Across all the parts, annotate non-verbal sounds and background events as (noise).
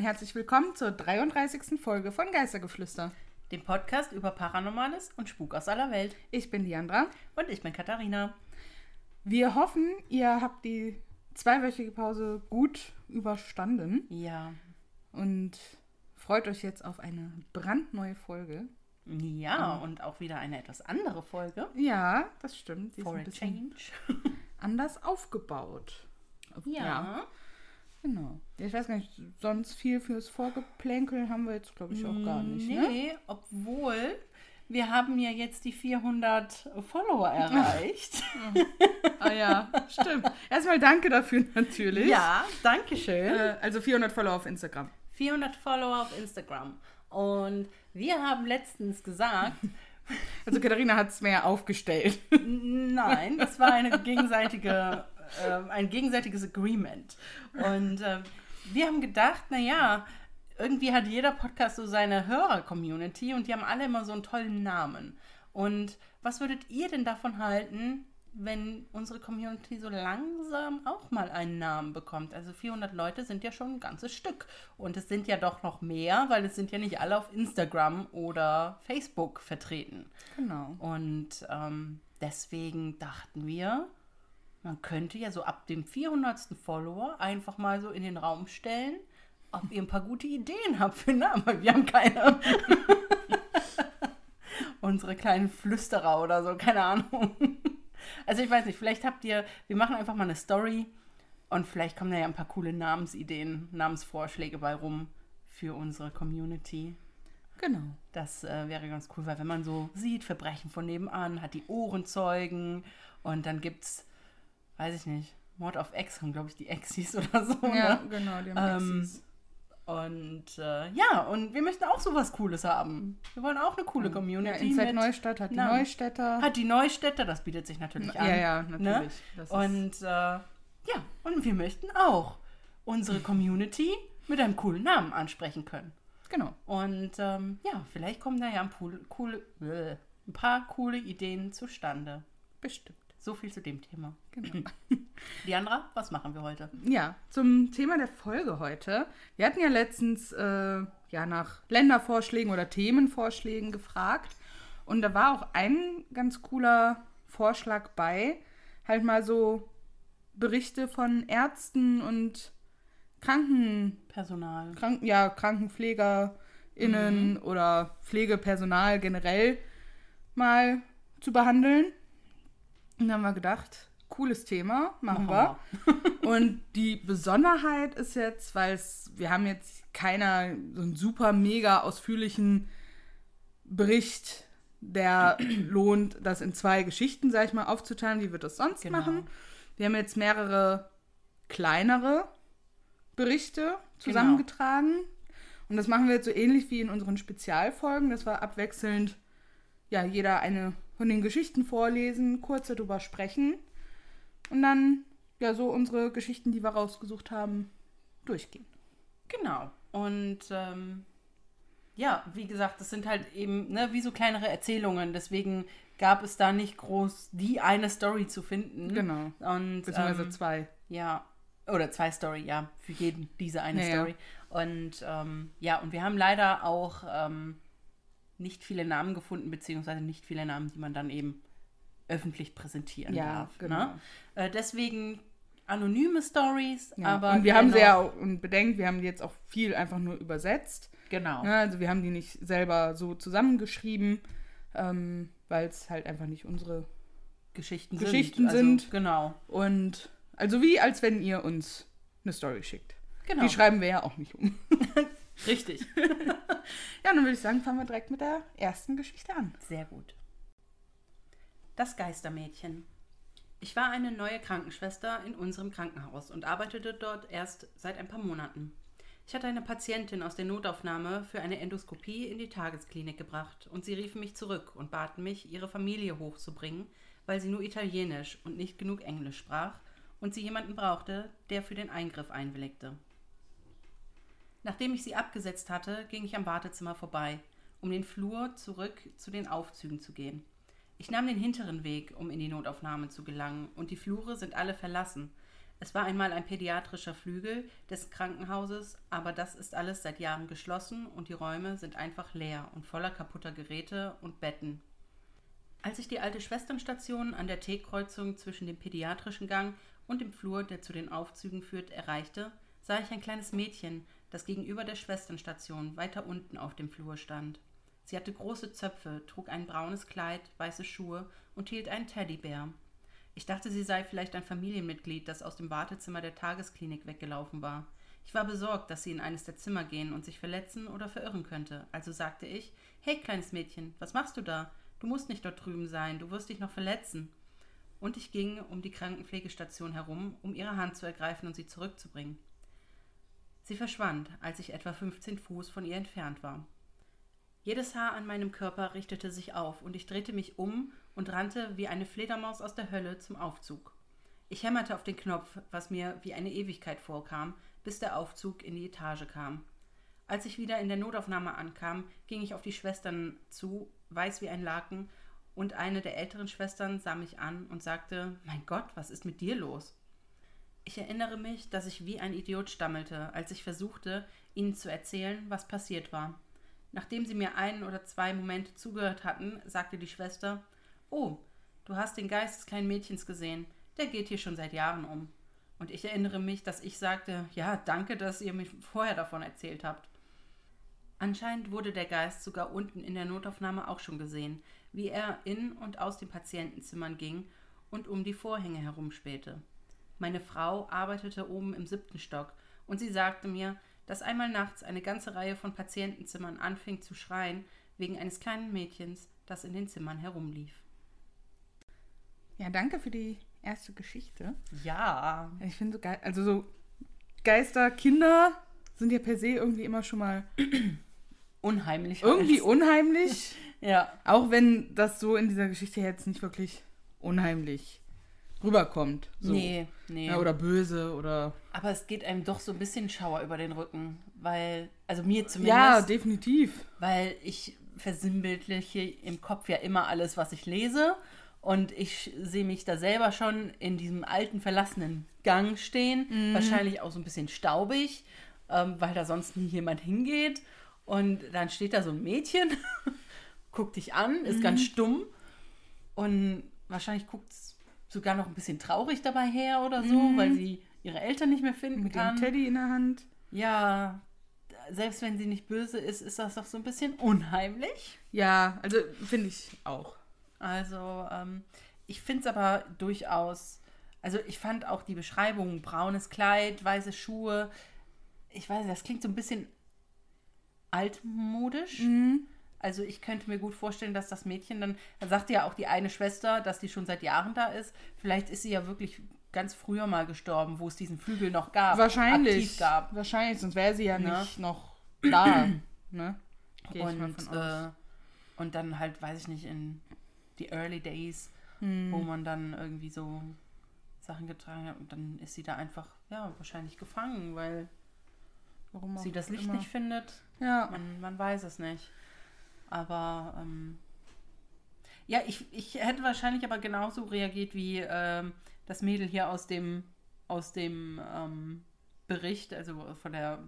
Und herzlich willkommen zur 33. Folge von Geistergeflüster. Dem Podcast über Paranormales und Spuk aus aller Welt. Ich bin Diandra. Und ich bin Katharina. Wir hoffen, ihr habt die zweiwöchige Pause gut überstanden Ja. und freut euch jetzt auf eine brandneue Folge. Ja, und auch wieder eine etwas andere Folge. Ja, das stimmt. Die ist For ein a bisschen change. anders aufgebaut. Ja. Genau. Ich weiß gar nicht, sonst viel fürs Vorgeplänkel haben wir jetzt, glaube ich, auch gar nicht. Ne? Nee, obwohl wir haben ja jetzt die 400 Follower erreicht. (laughs) Ah ja, stimmt. Erstmal danke dafür natürlich. ja, danke schön. Äh, also 400 Follower auf Instagram. 400 Follower auf Instagram. Und wir haben letztens gesagt, (laughs) Also Katharina hat es mehr aufgestellt. Nein, das war eine gegenseitige, (laughs) äh, ein gegenseitiges Agreement. Und äh, wir haben gedacht, naja, irgendwie hat jeder Podcast so seine Hörer-Community und die haben alle immer so einen tollen Namen. Und was würdet ihr denn davon halten, wenn unsere Community so langsam auch mal einen Namen bekommt? Also 400 Leute sind ja schon ein ganzes Stück. Und es sind ja doch noch mehr, weil es sind ja nicht alle auf Instagram oder Facebook vertreten. Genau. Und ähm, deswegen dachten wir, man könnte ja so ab dem 400. Follower einfach mal so in den Raum stellen, ob ihr ein paar gute Ideen habt für Namen, weil wir haben keine. (laughs) Unsere kleinen Flüsterer oder so, keine Ahnung. Also ich weiß nicht, vielleicht habt ihr, wir machen einfach mal eine Story und vielleicht kommen da ja ein paar coole Namensideen, Namensvorschläge bei rum für unsere Community. Genau. Das äh, wäre ganz cool, weil wenn man so sieht, Verbrechen von nebenan, hat die Ohrenzeugen und dann gibt's, weiß ich nicht, Mord auf Ex haben, glaube ich, die Exis (laughs) oder so. Ja, Ne? genau, die haben Ähm, Exis. Und äh, ja, und wir möchten auch sowas Cooles haben. Wir wollen auch eine coole Ja, Community. Inside mit- Neustadt hat die Namen. Neustädter. Hat die Neustädter, das bietet sich natürlich an. ja, ja, natürlich. Ne? Das ist- Und äh, ja, und wir möchten auch unsere Community mit einem coolen Namen ansprechen können. genau. Und ähm, ja, vielleicht kommen da ja ein, Pool, coole, äh, ein paar coole Ideen zustande. Bestimmt. So viel zu dem Thema. Genau. (laughs) Diandra, was machen wir heute? Ja, zum Thema der Folge heute. Wir hatten ja letztens äh, ja, nach Ländervorschlägen oder Themenvorschlägen gefragt. Und da war auch ein ganz cooler Vorschlag bei, halt mal so Berichte von Ärzten und Kranken, Personal. Kranken ja, KrankenpflegerInnen oder Pflegepersonal generell mal zu behandeln. Und dann haben wir gedacht, cooles Thema, machen, wir. (laughs) (laughs) Und die Besonderheit ist jetzt, weil wir haben jetzt keiner so einen super mega ausführlichen Bericht, der (clears throat) lohnt, das in zwei Geschichten, sag ich mal, aufzuteilen. Wie wird das sonst Genau. machen? Wir haben jetzt mehrere kleinere Berichte zusammengetragen. Und das machen wir jetzt so ähnlich wie in unseren Spezialfolgen, dass wir abwechselnd ja, jeder eine von den Geschichten vorlesen, kurz darüber sprechen und dann ja so unsere Geschichten, die wir rausgesucht haben, durchgehen. Genau. Und ähm, ja, wie gesagt, das sind halt eben ne, wie so kleinere Erzählungen. Deswegen gab es da nicht groß die eine Story zu finden. Genau. Und Beziehungsweise ähm, zwei. Ja, oder zwei Story, ja, für jeden diese eine Ja, ja. Story. Und ähm, ja, und wir haben leider auch ähm, nicht viele Namen gefunden, beziehungsweise nicht viele Namen, die man dann eben öffentlich präsentieren Ja, darf. genau. Ne? Äh, deswegen anonyme Stories, Ja. aber und wir haben sie ja auch, und bedenkt, wir haben die jetzt auch viel einfach nur übersetzt. genau. Ne? Also wir haben die nicht selber so zusammengeschrieben, ähm, weil es halt einfach nicht unsere Geschichten, Geschichten sind. sind. Also, genau. und also wie als wenn ihr uns eine Story schickt. Genau. Die schreiben wir ja auch nicht um. (laughs) Richtig. (laughs) Ja, dann würde ich sagen, fangen wir direkt mit der ersten Geschichte an. Sehr gut. Das Geistermädchen. Ich war eine neue Krankenschwester in unserem Krankenhaus und arbeitete dort erst seit ein paar Monaten. Ich hatte eine Patientin aus der Notaufnahme für eine Endoskopie in die Tagesklinik gebracht und sie riefen mich zurück und baten mich, ihre Familie hochzubringen, weil sie nur Italienisch und nicht genug Englisch sprach und sie jemanden brauchte, der für den Eingriff einwilligte. Nachdem ich sie abgesetzt hatte, ging ich am Wartezimmer vorbei, um den Flur zurück zu den Aufzügen zu gehen. Ich nahm den hinteren Weg, um in die Notaufnahme zu gelangen, und die Flure sind alle verlassen. Es war einmal ein pädiatrischer Flügel des Krankenhauses, aber das ist alles seit Jahren geschlossen und die Räume sind einfach leer und voller kaputter Geräte und Betten. Als ich die alte Schwesternstation an der T-Kreuzung zwischen dem pädiatrischen Gang und dem Flur, der zu den Aufzügen führt, erreichte, sah ich ein kleines Mädchen, das gegenüber der Schwesternstation weiter unten auf dem Flur stand. Sie hatte große Zöpfe, trug ein braunes Kleid, weiße Schuhe und hielt einen Teddybär. Ich dachte, sie sei vielleicht ein Familienmitglied, das aus dem Wartezimmer der Tagesklinik weggelaufen war. Ich war besorgt, dass sie in eines der Zimmer gehen und sich verletzen oder verirren könnte. Also sagte ich: Hey, kleines Mädchen, was machst du da? Du musst nicht dort drüben sein, du wirst dich noch verletzen. Und ich ging um die Krankenpflegestation herum, um ihre Hand zu ergreifen und sie zurückzubringen. Sie verschwand, als ich etwa 15 Fuß von ihr entfernt war. Jedes Haar an meinem Körper richtete sich auf, und ich drehte mich um und rannte wie eine Fledermaus aus der Hölle zum Aufzug. Ich hämmerte auf den Knopf, was mir wie eine Ewigkeit vorkam, bis der Aufzug in die Etage kam. Als ich wieder in der Notaufnahme ankam, ging ich auf die Schwestern zu, weiß wie ein Laken, und eine der älteren Schwestern sah mich an und sagte Mein Gott, was ist mit dir los? Ich erinnere mich, dass ich wie ein Idiot stammelte, als ich versuchte, ihnen zu erzählen, was passiert war. Nachdem sie mir einen oder zwei Momente zugehört hatten, sagte die Schwester Oh, du hast den Geist des kleinen Mädchens gesehen. Der geht hier schon seit Jahren um. Und ich erinnere mich, dass ich sagte, ja, danke, dass ihr mir vorher davon erzählt habt. Anscheinend wurde der Geist sogar unten in der Notaufnahme auch schon gesehen, wie er in und aus den Patientenzimmern ging und um die Vorhänge herumspähte. Meine Frau arbeitete oben im siebten Stock und sie sagte mir, dass einmal nachts eine ganze Reihe von Patientenzimmern anfing zu schreien wegen eines kleinen Mädchens, das in den Zimmern herumlief. Ja, danke für die erste Geschichte. Ja. Ich finde so geil, also so Geister, Kinder sind ja per se irgendwie immer schon mal (clears throat) Unheimlich. irgendwie (laughs) unheimlich. Ja. Auch wenn das so in dieser Geschichte jetzt nicht wirklich unheimlich rüberkommt. So. Nee, nee. Ja, oder böse oder. Aber es geht einem doch so ein bisschen Schauer über den Rücken, weil, also mir Ja, zumindest, definitiv. weil ich versinnbildliche im Kopf ja immer alles, was ich lese. Und ich sehe mich da selber schon in diesem alten, verlassenen Gang stehen. Wahrscheinlich auch so ein bisschen staubig, ähm, weil da sonst nie jemand hingeht. Und dann steht da so ein Mädchen, (laughs) guckt dich an, ist ganz stumm. Und wahrscheinlich guckt es sogar noch ein bisschen traurig dabei her oder so, weil sie ihre Eltern nicht mehr finden Mit kann. dem Teddy in der Hand. Ja, selbst wenn sie nicht böse ist, ist das doch so ein bisschen unheimlich. Ja, also finde ich auch. Also, ähm, ich finde es aber durchaus, also ich fand auch die Beschreibung, braunes Kleid, weiße Schuhe, ich weiß nicht, das klingt so ein bisschen altmodisch. Also ich könnte mir gut vorstellen, dass das Mädchen dann, da sagt ja auch die eine Schwester, dass die schon seit Jahren da ist. Vielleicht ist sie ja wirklich ganz früher mal gestorben, wo es diesen Flügel noch gab. Wahrscheinlich. Aktiv gab. Wahrscheinlich, sonst wäre sie ja Ne? nicht noch da. (clears throat) ne? Gehe und, äh, und dann halt, weiß ich nicht, in die Early Days, Hm. wo man dann irgendwie so Sachen getragen hat und dann ist sie da einfach, ja, wahrscheinlich gefangen, weil Warum sie das Licht immer. nicht findet. Ja. Man, man weiß es nicht. Aber ähm, ja, ich, ich hätte wahrscheinlich aber genauso reagiert wie ähm, das Mädel hier aus dem, aus dem ähm, Bericht, also von der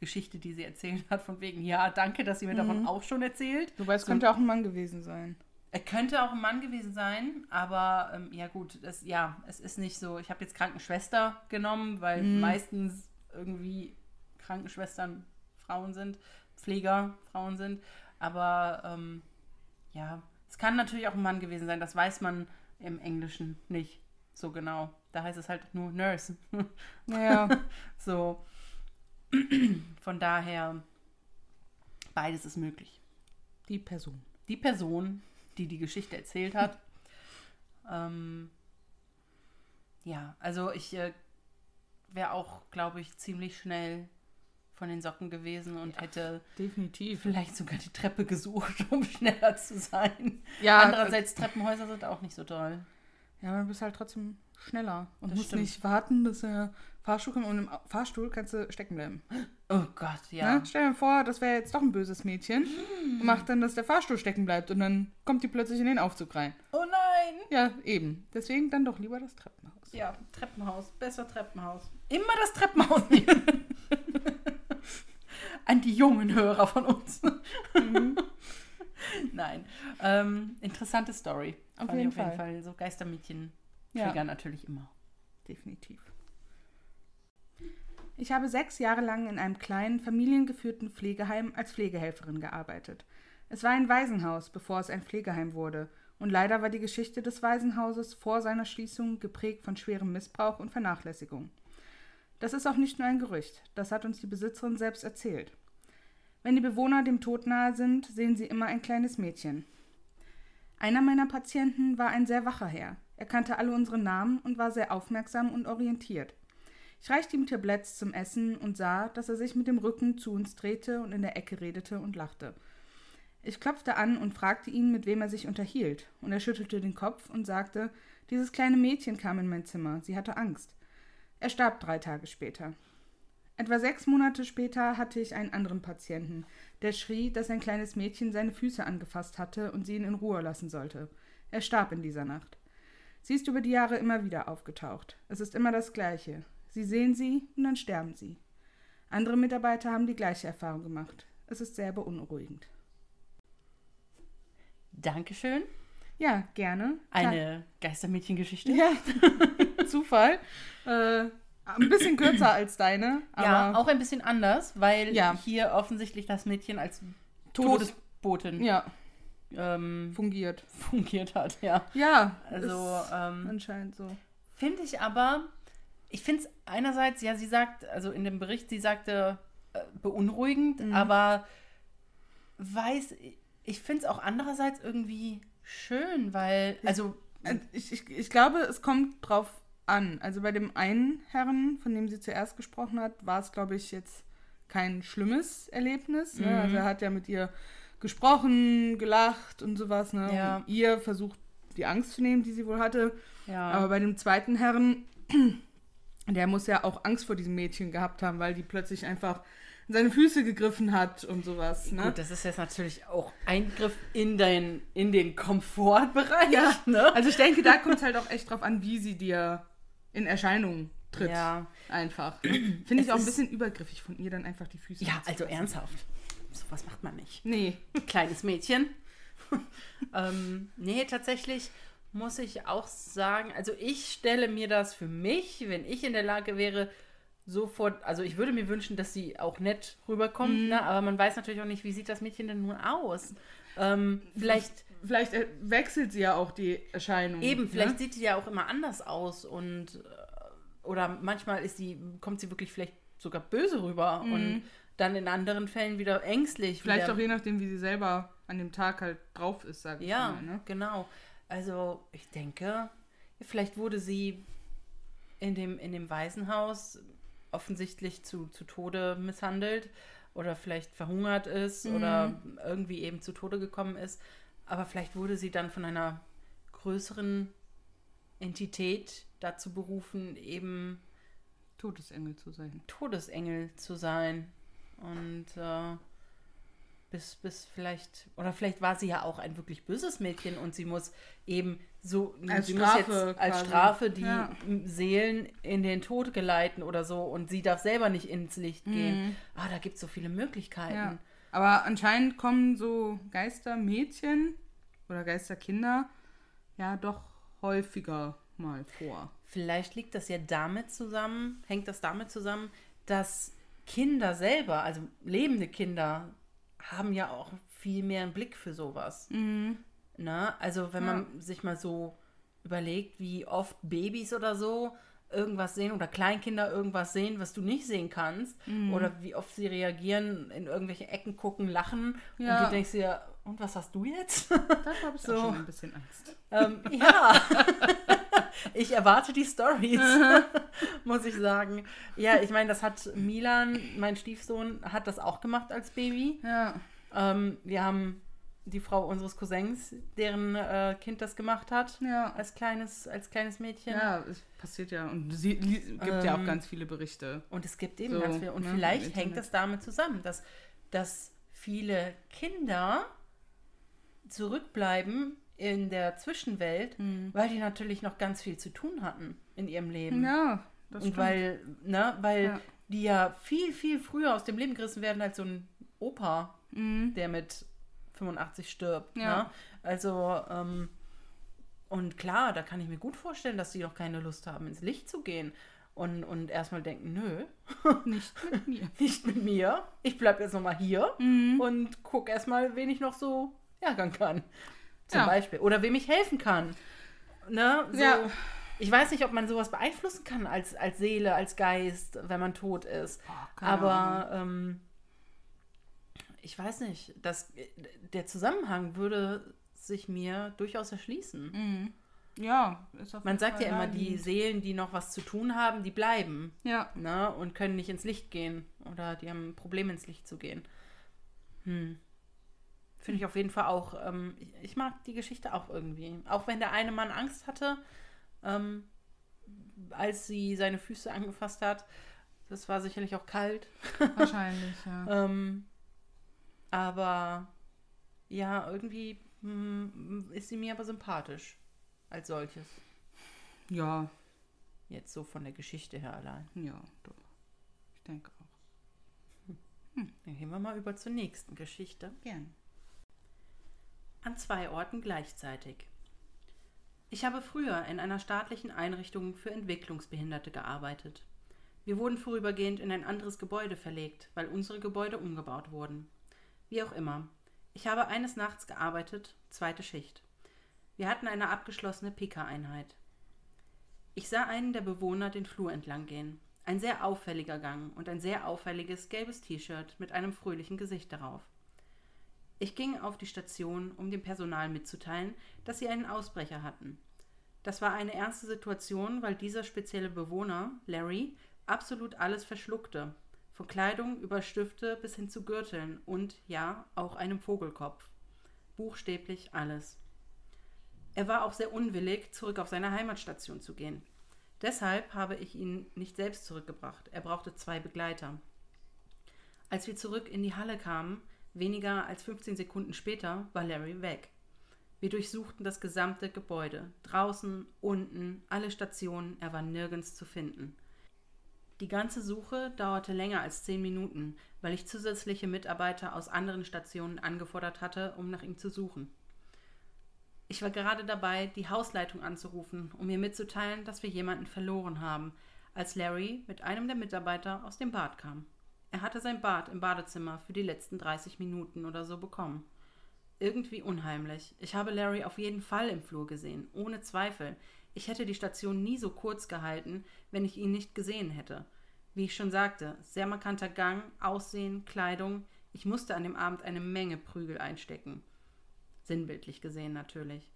Geschichte, die sie erzählt hat, von wegen, ja, danke, dass sie mir davon auch schon erzählt. Wobei es So- könnte auch ein Mann gewesen sein. Er könnte auch ein Mann gewesen sein, aber ähm, ja gut, das, ja, es ist nicht so. Ich habe jetzt Krankenschwester genommen, weil meistens irgendwie Krankenschwestern Frauen sind, Pfleger Frauen sind. Aber ähm, ja, es kann natürlich auch ein Mann gewesen sein. Das weiß man im Englischen nicht so genau. Da heißt es halt nur Nurse. (laughs) Ja. so. Von daher, beides ist möglich die Person. die Person, die die Geschichte erzählt hat. (laughs) ähm, ja, also ich äh, wäre auch, glaube ich, ziemlich schnell von den Socken gewesen und hätte Definitiv. vielleicht sogar die Treppe gesucht, (laughs) um schneller zu sein. Ja, Andererseits, Treppenhäuser sind auch nicht so toll. Ja, aber du bist halt trotzdem schneller und Das musst stimmt. nicht warten, bis der Fahrstuhl kommt. Und im Fahrstuhl kannst du stecken bleiben. Oh Gott, ja. Ne? Stell dir vor, das wäre jetzt doch ein böses Mädchen und macht dann, dass der Fahrstuhl stecken bleibt und dann kommt die plötzlich in den Aufzug rein. Oh nein! Ja, eben. Deswegen dann doch lieber das Treppenhaus. Treppenhaus. Ja, Treppenhaus, besser Treppenhaus. Immer das Treppenhaus nehmen. (laughs) An die jungen Hörer von uns. Mhm. (laughs) Nein. Ähm, interessante Story. Auf jeden auf jeden Fall. Fall. So Geistermädchen Ja. triggern natürlich immer. Definitiv. Ich habe sechs Jahre lang in einem kleinen, familiengeführten Pflegeheim als Pflegehelferin gearbeitet. Es war ein Waisenhaus, bevor es ein Pflegeheim wurde. Und leider war die Geschichte des Waisenhauses vor seiner Schließung geprägt von schwerem Missbrauch und Vernachlässigung. Das ist auch nicht nur ein Gerücht, das hat uns die Besitzerin selbst erzählt. Wenn die Bewohner dem Tod nahe sind, sehen sie immer ein kleines Mädchen. Einer meiner Patienten war ein sehr wacher Herr. Er kannte alle unsere Namen und war sehr aufmerksam und orientiert. Ich reichte ihm Tabletts zum Essen und sah, dass er sich mit dem Rücken zu uns drehte und in der Ecke redete und lachte. Ich klopfte an und fragte ihn, mit wem er sich unterhielt, und er schüttelte den Kopf und sagte, dieses kleine Mädchen kam in mein Zimmer, sie hatte Angst. Er starb drei Tage später. Etwa sechs Monate später hatte ich einen anderen Patienten, der schrie, dass ein kleines Mädchen seine Füße angefasst hatte und sie ihn in Ruhe lassen sollte. Er starb in dieser Nacht. Sie ist über die Jahre immer wieder aufgetaucht. Es ist immer das Gleiche. Sie sehen sie und dann sterben sie. Andere Mitarbeiter haben die gleiche Erfahrung gemacht. Es ist sehr beunruhigend. Dankeschön. Ja, gerne. Eine Geistermädchengeschichte. Ja, (laughs) Zufall. Äh, ein bisschen kürzer als deine, aber Ja, auch ein bisschen anders, weil Ja. hier offensichtlich das Mädchen als Todes- Todesbotin ja, ähm, fungiert. fungiert hat, ja. Ja, Also ähm, anscheinend so. finde ich aber, ich finde es einerseits, ja, sie sagt, also in dem Bericht, sie sagte äh, beunruhigend, Mhm. aber weiß, ich finde es auch andererseits irgendwie schön, weil, also, Äh, Ich, ich, ich glaube, es kommt drauf an. Also bei dem einen Herrn, von dem sie zuerst gesprochen hat, war es, glaube ich, jetzt kein schlimmes Erlebnis. Ne? Mhm. Also er hat ja mit ihr gesprochen, gelacht und sowas. Ne? Ja. Und ihr versucht, die Angst zu nehmen, die sie wohl hatte. ja. Aber bei dem zweiten Herrn, (clears throat) der muss ja auch Angst vor diesem Mädchen gehabt haben, weil die plötzlich einfach in seine Füße gegriffen hat und sowas. Ne? Gut, das ist jetzt natürlich auch Eingriff in, dein, in den Komfortbereich. Ja, ne? Also ich denke, da kommt es halt auch echt drauf an, wie sie dir in Erscheinung tritt. Ja. Einfach. Finde ich auch ein bisschen übergriffig von ihr, dann einfach die Füße Ja, also ernsthaft. So was macht man nicht. Nee. (laughs) Kleines Mädchen. (laughs) ähm, nee, tatsächlich muss ich auch sagen, also ich stelle mir das für mich, wenn ich in der Lage wäre, sofort, also ich würde mir wünschen, dass sie auch nett rüberkommt, Mhm. ne? aber man weiß natürlich auch nicht, wie sieht das Mädchen denn nun aus. Ähm, vielleicht Vielleicht wechselt sie ja auch die Erscheinung. Eben, vielleicht Ne? sieht sie ja auch immer anders aus und äh, oder manchmal ist sie, kommt sie wirklich vielleicht sogar böse rüber und dann in anderen Fällen wieder ängstlich. Mhm. Vielleicht wieder, auch je nachdem, wie sie selber an dem Tag halt drauf ist, sag ich Ja, mal. Ne? genau. Also ich denke, vielleicht wurde sie in dem, in dem Waisenhaus offensichtlich zu, zu Tode misshandelt oder vielleicht verhungert ist Mhm. oder irgendwie eben zu Tode gekommen ist. Aber vielleicht wurde sie dann von einer größeren Entität dazu berufen, eben Todesengel zu sein. Todesengel zu sein. Und äh, bis, bis vielleicht, oder vielleicht war sie ja auch ein wirklich böses Mädchen und sie muss eben so, Als sie Strafe muss jetzt als. Strafe die Ja. Seelen in den Tod geleiten oder so und sie darf selber nicht ins Licht gehen. Mhm. Ah, da gibt es so viele Möglichkeiten. Ja. Aber anscheinend kommen so Geistermädchen oder Geisterkinder ja doch häufiger mal vor. Vielleicht liegt das ja damit zusammen, hängt das damit zusammen, dass Kinder selber, also lebende Kinder, haben ja auch viel mehr einen Blick für sowas. Na, also wenn man sich mal so überlegt, wie oft Babys oder so irgendwas sehen oder Kleinkinder irgendwas sehen, was du nicht sehen kannst, oder wie oft sie reagieren, in irgendwelche Ecken gucken, lachen Ja. und du denkst dir, und was hast du jetzt? Da habe ich So. auch schon (laughs) ein bisschen Angst. Ähm, ja, (laughs) ich erwarte die Stories, (laughs) muss ich sagen. Ja, ich meine, das hat Milan, mein Stiefsohn, hat das auch gemacht als Baby. Ja. Ähm, wir haben die Frau unseres Cousins, deren äh, Kind das gemacht hat, Ja. als kleines, als kleines Mädchen. Ja, es passiert ja. Und es gibt ja auch Ähm, ganz viele Berichte. Und es gibt eben So, ganz viel. Und ne, vielleicht hängt das damit zusammen, dass, dass viele Kinder zurückbleiben in der Zwischenwelt, Hm. weil die natürlich noch ganz viel zu tun hatten in ihrem Leben. Ja, das Und stimmt. weil, ne, weil Ja. die ja viel, viel früher aus dem Leben gerissen werden als so ein Opa, Mhm. der mit 85 stirbt. Ja. Ne? Also, ähm, und klar, da kann ich mir gut vorstellen, dass die noch keine Lust haben, ins Licht zu gehen. Und, und erstmal denken, nö, (laughs) Nicht mit mir. nicht mit mir. Ich bleib jetzt nochmal hier Mhm. und guck erstmal, wen ich noch so ärgern kann. Zum Ja. Beispiel. Oder wem ich helfen kann. Ne? So, Ja. Ich weiß nicht, ob man sowas beeinflussen kann als, als Seele, als Geist, wenn man tot ist. keine Aber ähm, ich weiß nicht, das, der Zusammenhang würde sich mir durchaus erschließen. Mhm. Ja, ist auf Man sagt Fall ja immer, die. Seelen, die noch was zu tun haben, die bleiben Ja. ne, und können nicht ins Licht gehen oder die haben ein Problem ins Licht zu gehen. Hm. Finde ich auf jeden Fall auch, ähm, ich, ich mag die Geschichte auch irgendwie. Auch wenn der eine Mann Angst hatte, ähm, als sie seine Füße angefasst hat. Das war sicherlich auch kalt. Wahrscheinlich, ja. (laughs) Ähm, aber ja, irgendwie hm, ist sie mir aber sympathisch als solches. Ja, Jetzt so von der Geschichte her allein. ja, doch. Ich denke auch. Dann gehen wir mal über zur nächsten Geschichte. Gern. An zwei Orten gleichzeitig. Ich habe früher in einer staatlichen Einrichtung für Entwicklungsbehinderte gearbeitet. Wir wurden vorübergehend in ein anderes Gebäude verlegt, weil unsere Gebäude umgebaut wurden. Wie auch immer. Ich habe eines Nachts gearbeitet, zweite Schicht. Wir hatten eine abgeschlossene Pika-Einheit. Ich sah einen der Bewohner den Flur entlang gehen. Ein sehr auffälliger Gang und ein sehr auffälliges gelbes T-Shirt mit einem fröhlichen Gesicht darauf. Ich ging auf die Station, um dem Personal mitzuteilen, dass sie einen Ausbrecher hatten. Das war eine ernste Situation, weil dieser spezielle Bewohner, Larry, absolut alles verschluckte. Von Kleidung über Stifte bis hin zu Gürteln und, ja, auch einem Vogelkopf. Buchstäblich alles. Er war auch sehr unwillig, zurück auf seine Heimatstation zu gehen. Deshalb habe ich ihn nicht selbst zurückgebracht. Er brauchte zwei Begleiter. Als wir zurück in die Halle kamen, weniger als 15 Sekunden später, war Larry weg. Wir durchsuchten das gesamte Gebäude. Draußen, unten, alle Stationen, er war nirgends zu finden. Die ganze Suche dauerte länger als zehn Minuten, weil ich zusätzliche Mitarbeiter aus anderen Stationen angefordert hatte, um nach ihm zu suchen. Ich war gerade dabei, die Hausleitung anzurufen, um mir mitzuteilen, dass wir jemanden verloren haben, als Larry mit einem der Mitarbeiter aus dem Bad kam. Er hatte sein Bad im Badezimmer für die letzten 30 Minuten oder so bekommen. Irgendwie unheimlich. Ich habe Larry auf jeden Fall im Flur gesehen, ohne Zweifel. Ich hätte die Station nie so kurz gehalten, wenn ich ihn nicht gesehen hätte. Wie ich schon sagte, sehr markanter Gang, Aussehen, Kleidung. Ich musste an dem Abend eine Menge Prügel einstecken. Sinnbildlich gesehen natürlich.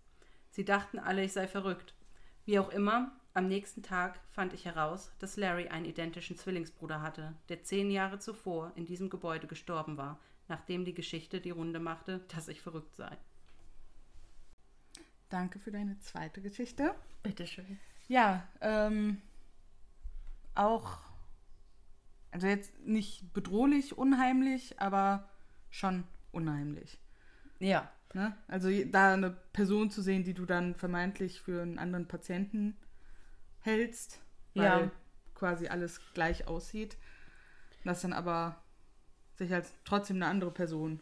Sie dachten alle, ich sei verrückt. Wie auch immer, am nächsten Tag fand ich heraus, dass Larry einen identischen Zwillingsbruder hatte, der zehn Jahre zuvor in diesem Gebäude gestorben war, nachdem die Geschichte die Runde machte, dass ich verrückt sei. Danke für deine zweite Geschichte. Bitteschön. Ja, ähm, auch, also jetzt nicht bedrohlich, unheimlich, aber schon unheimlich. Ja. Ne? Also da eine Person zu sehen, die du dann vermeintlich für einen anderen Patienten hältst, weil Ja. quasi alles gleich aussieht, das dann aber sich als trotzdem eine andere Person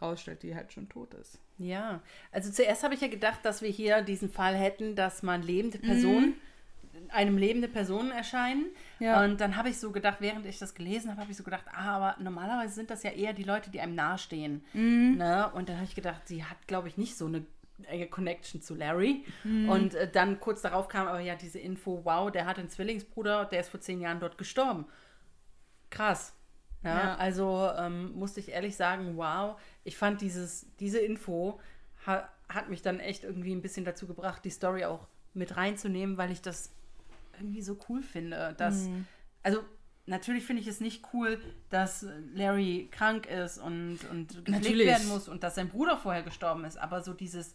rausstellt, die halt schon tot ist. Ja, also zuerst habe ich ja gedacht, dass wir hier diesen Fall hätten, dass man lebende Personen, einem lebende Personen erscheinen. Ja. Und dann habe ich so gedacht, während ich das gelesen habe, habe ich so gedacht, ah, aber normalerweise sind das ja eher die Leute, die einem nahestehen. Ne? Und dann habe ich gedacht, sie hat, glaube ich, nicht so eine enge Connection zu Larry. Und äh, dann kurz darauf kam aber ja diese Info, wow, der hat einen Zwillingsbruder, der ist vor zehn Jahren dort gestorben. Krass. Ja, Ja. Also ähm, musste ich ehrlich sagen, wow, ich fand dieses, diese Info ha, hat mich dann echt irgendwie ein bisschen dazu gebracht, die Story auch mit reinzunehmen, weil ich das irgendwie so cool finde. Dass, Mhm. Also natürlich finde ich es nicht cool, dass Larry krank ist und, und gepflegt werden muss und dass sein Bruder vorher gestorben ist, aber so dieses,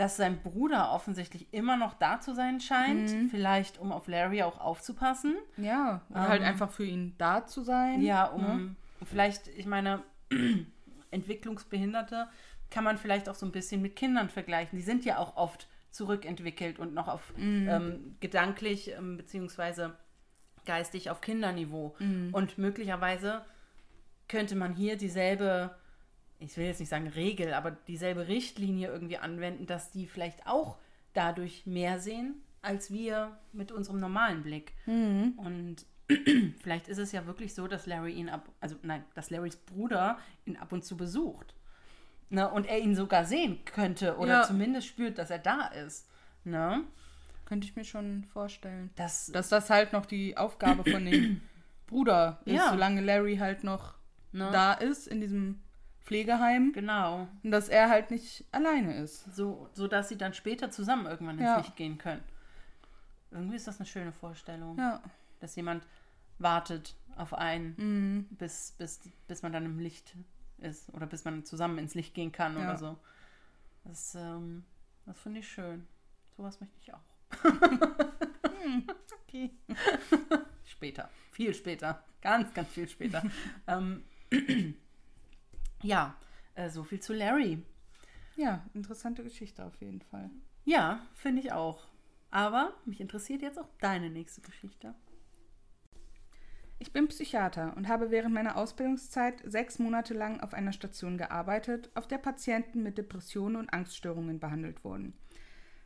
dass sein Bruder offensichtlich immer noch da zu sein scheint, Mhm. vielleicht um auf Larry auch aufzupassen. Ja, oder halt Ähm, einfach für ihn da zu sein. Ja, um ne? vielleicht, ich meine, (clears throat) Entwicklungsbehinderte kann man vielleicht auch so ein bisschen mit Kindern vergleichen. Die sind ja auch oft zurückentwickelt und noch auf ähm, gedanklich ähm, beziehungsweise geistig auf Kinderniveau. Und möglicherweise könnte man hier dieselbe, ich will jetzt nicht sagen Regel, aber dieselbe Richtlinie irgendwie anwenden, dass die vielleicht auch dadurch mehr sehen als wir mit unserem normalen Blick. Und (clears throat) vielleicht ist es ja wirklich so, dass Larry ihn ab, also nein, dass Larrys Bruder ihn ab und zu besucht. Ne? Und er ihn sogar sehen könnte oder Ja. zumindest spürt, dass er da ist. Ne? Könnte ich mir schon vorstellen. Das, Dass das halt noch die Aufgabe von dem (clears throat) Bruder ist, Ja. solange Larry halt noch Ne? da ist in diesem Pflegeheim. genau. Und dass er halt nicht alleine ist. So, so dass sie dann später zusammen irgendwann ins Ja. Licht gehen können. Irgendwie ist das eine schöne Vorstellung, Ja. dass jemand wartet auf einen, Mhm. bis, bis, bis man dann im Licht ist oder bis man zusammen ins Licht gehen kann Ja. oder so. Das, ähm, das finde ich schön. Sowas möchte ich auch. (laughs) Okay. (laughs) Später, viel später, ganz, ganz viel später. (laughs) ähm, ja, äh, so viel zu Larry. Ja, interessante Geschichte auf jeden Fall. Ja, finde ich auch. Aber mich interessiert jetzt auch deine nächste Geschichte. Ich bin Psychiater und habe während meiner Ausbildungszeit sechs Monate lang auf einer Station gearbeitet, auf der Patienten mit Depressionen und Angststörungen behandelt wurden.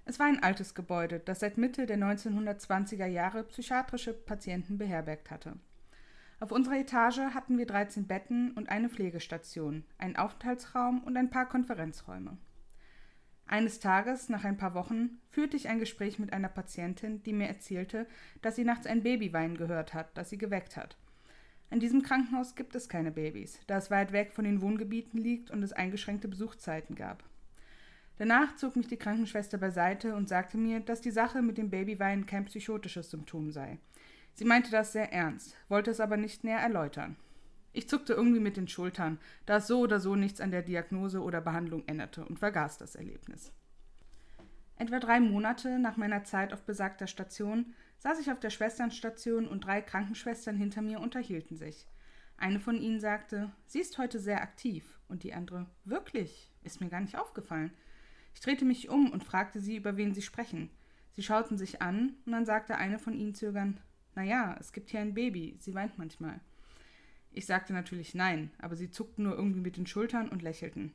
Es war ein altes Gebäude, das seit Mitte der 1920er Jahre psychiatrische Patienten beherbergt hatte. Auf unserer Etage hatten wir 13 Betten und eine Pflegestation, einen Aufenthaltsraum und ein paar Konferenzräume. Eines Tages, nach ein paar Wochen, führte ich ein Gespräch mit einer Patientin, die mir erzählte, dass sie nachts ein Baby weinen gehört hat, das sie geweckt hat. An diesem Krankenhaus gibt es keine Babys, da es weit weg von den Wohngebieten liegt und es eingeschränkte Besuchszeiten gab. Danach zog mich die Krankenschwester beiseite und sagte mir, dass die Sache mit dem Babyweinen kein psychotisches Symptom sei. Sie meinte das sehr ernst, wollte es aber nicht näher erläutern. Ich zuckte irgendwie mit den Schultern, da es so oder so nichts an der Diagnose oder Behandlung änderte und vergaß das Erlebnis. Etwa drei Monate nach meiner Zeit auf besagter Station saß ich auf der Schwesternstation und drei Krankenschwestern hinter mir unterhielten sich. Eine von ihnen sagte, sie ist heute sehr aktiv, und die andere, wirklich, ist mir gar nicht aufgefallen. Ich drehte mich um und fragte sie, über wen sie sprechen. Sie schauten sich an, und dann sagte eine von ihnen zögernd, na ja, es gibt hier ein Baby, sie weint manchmal. Ich sagte natürlich nein, aber sie zuckten nur irgendwie mit den Schultern und lächelten.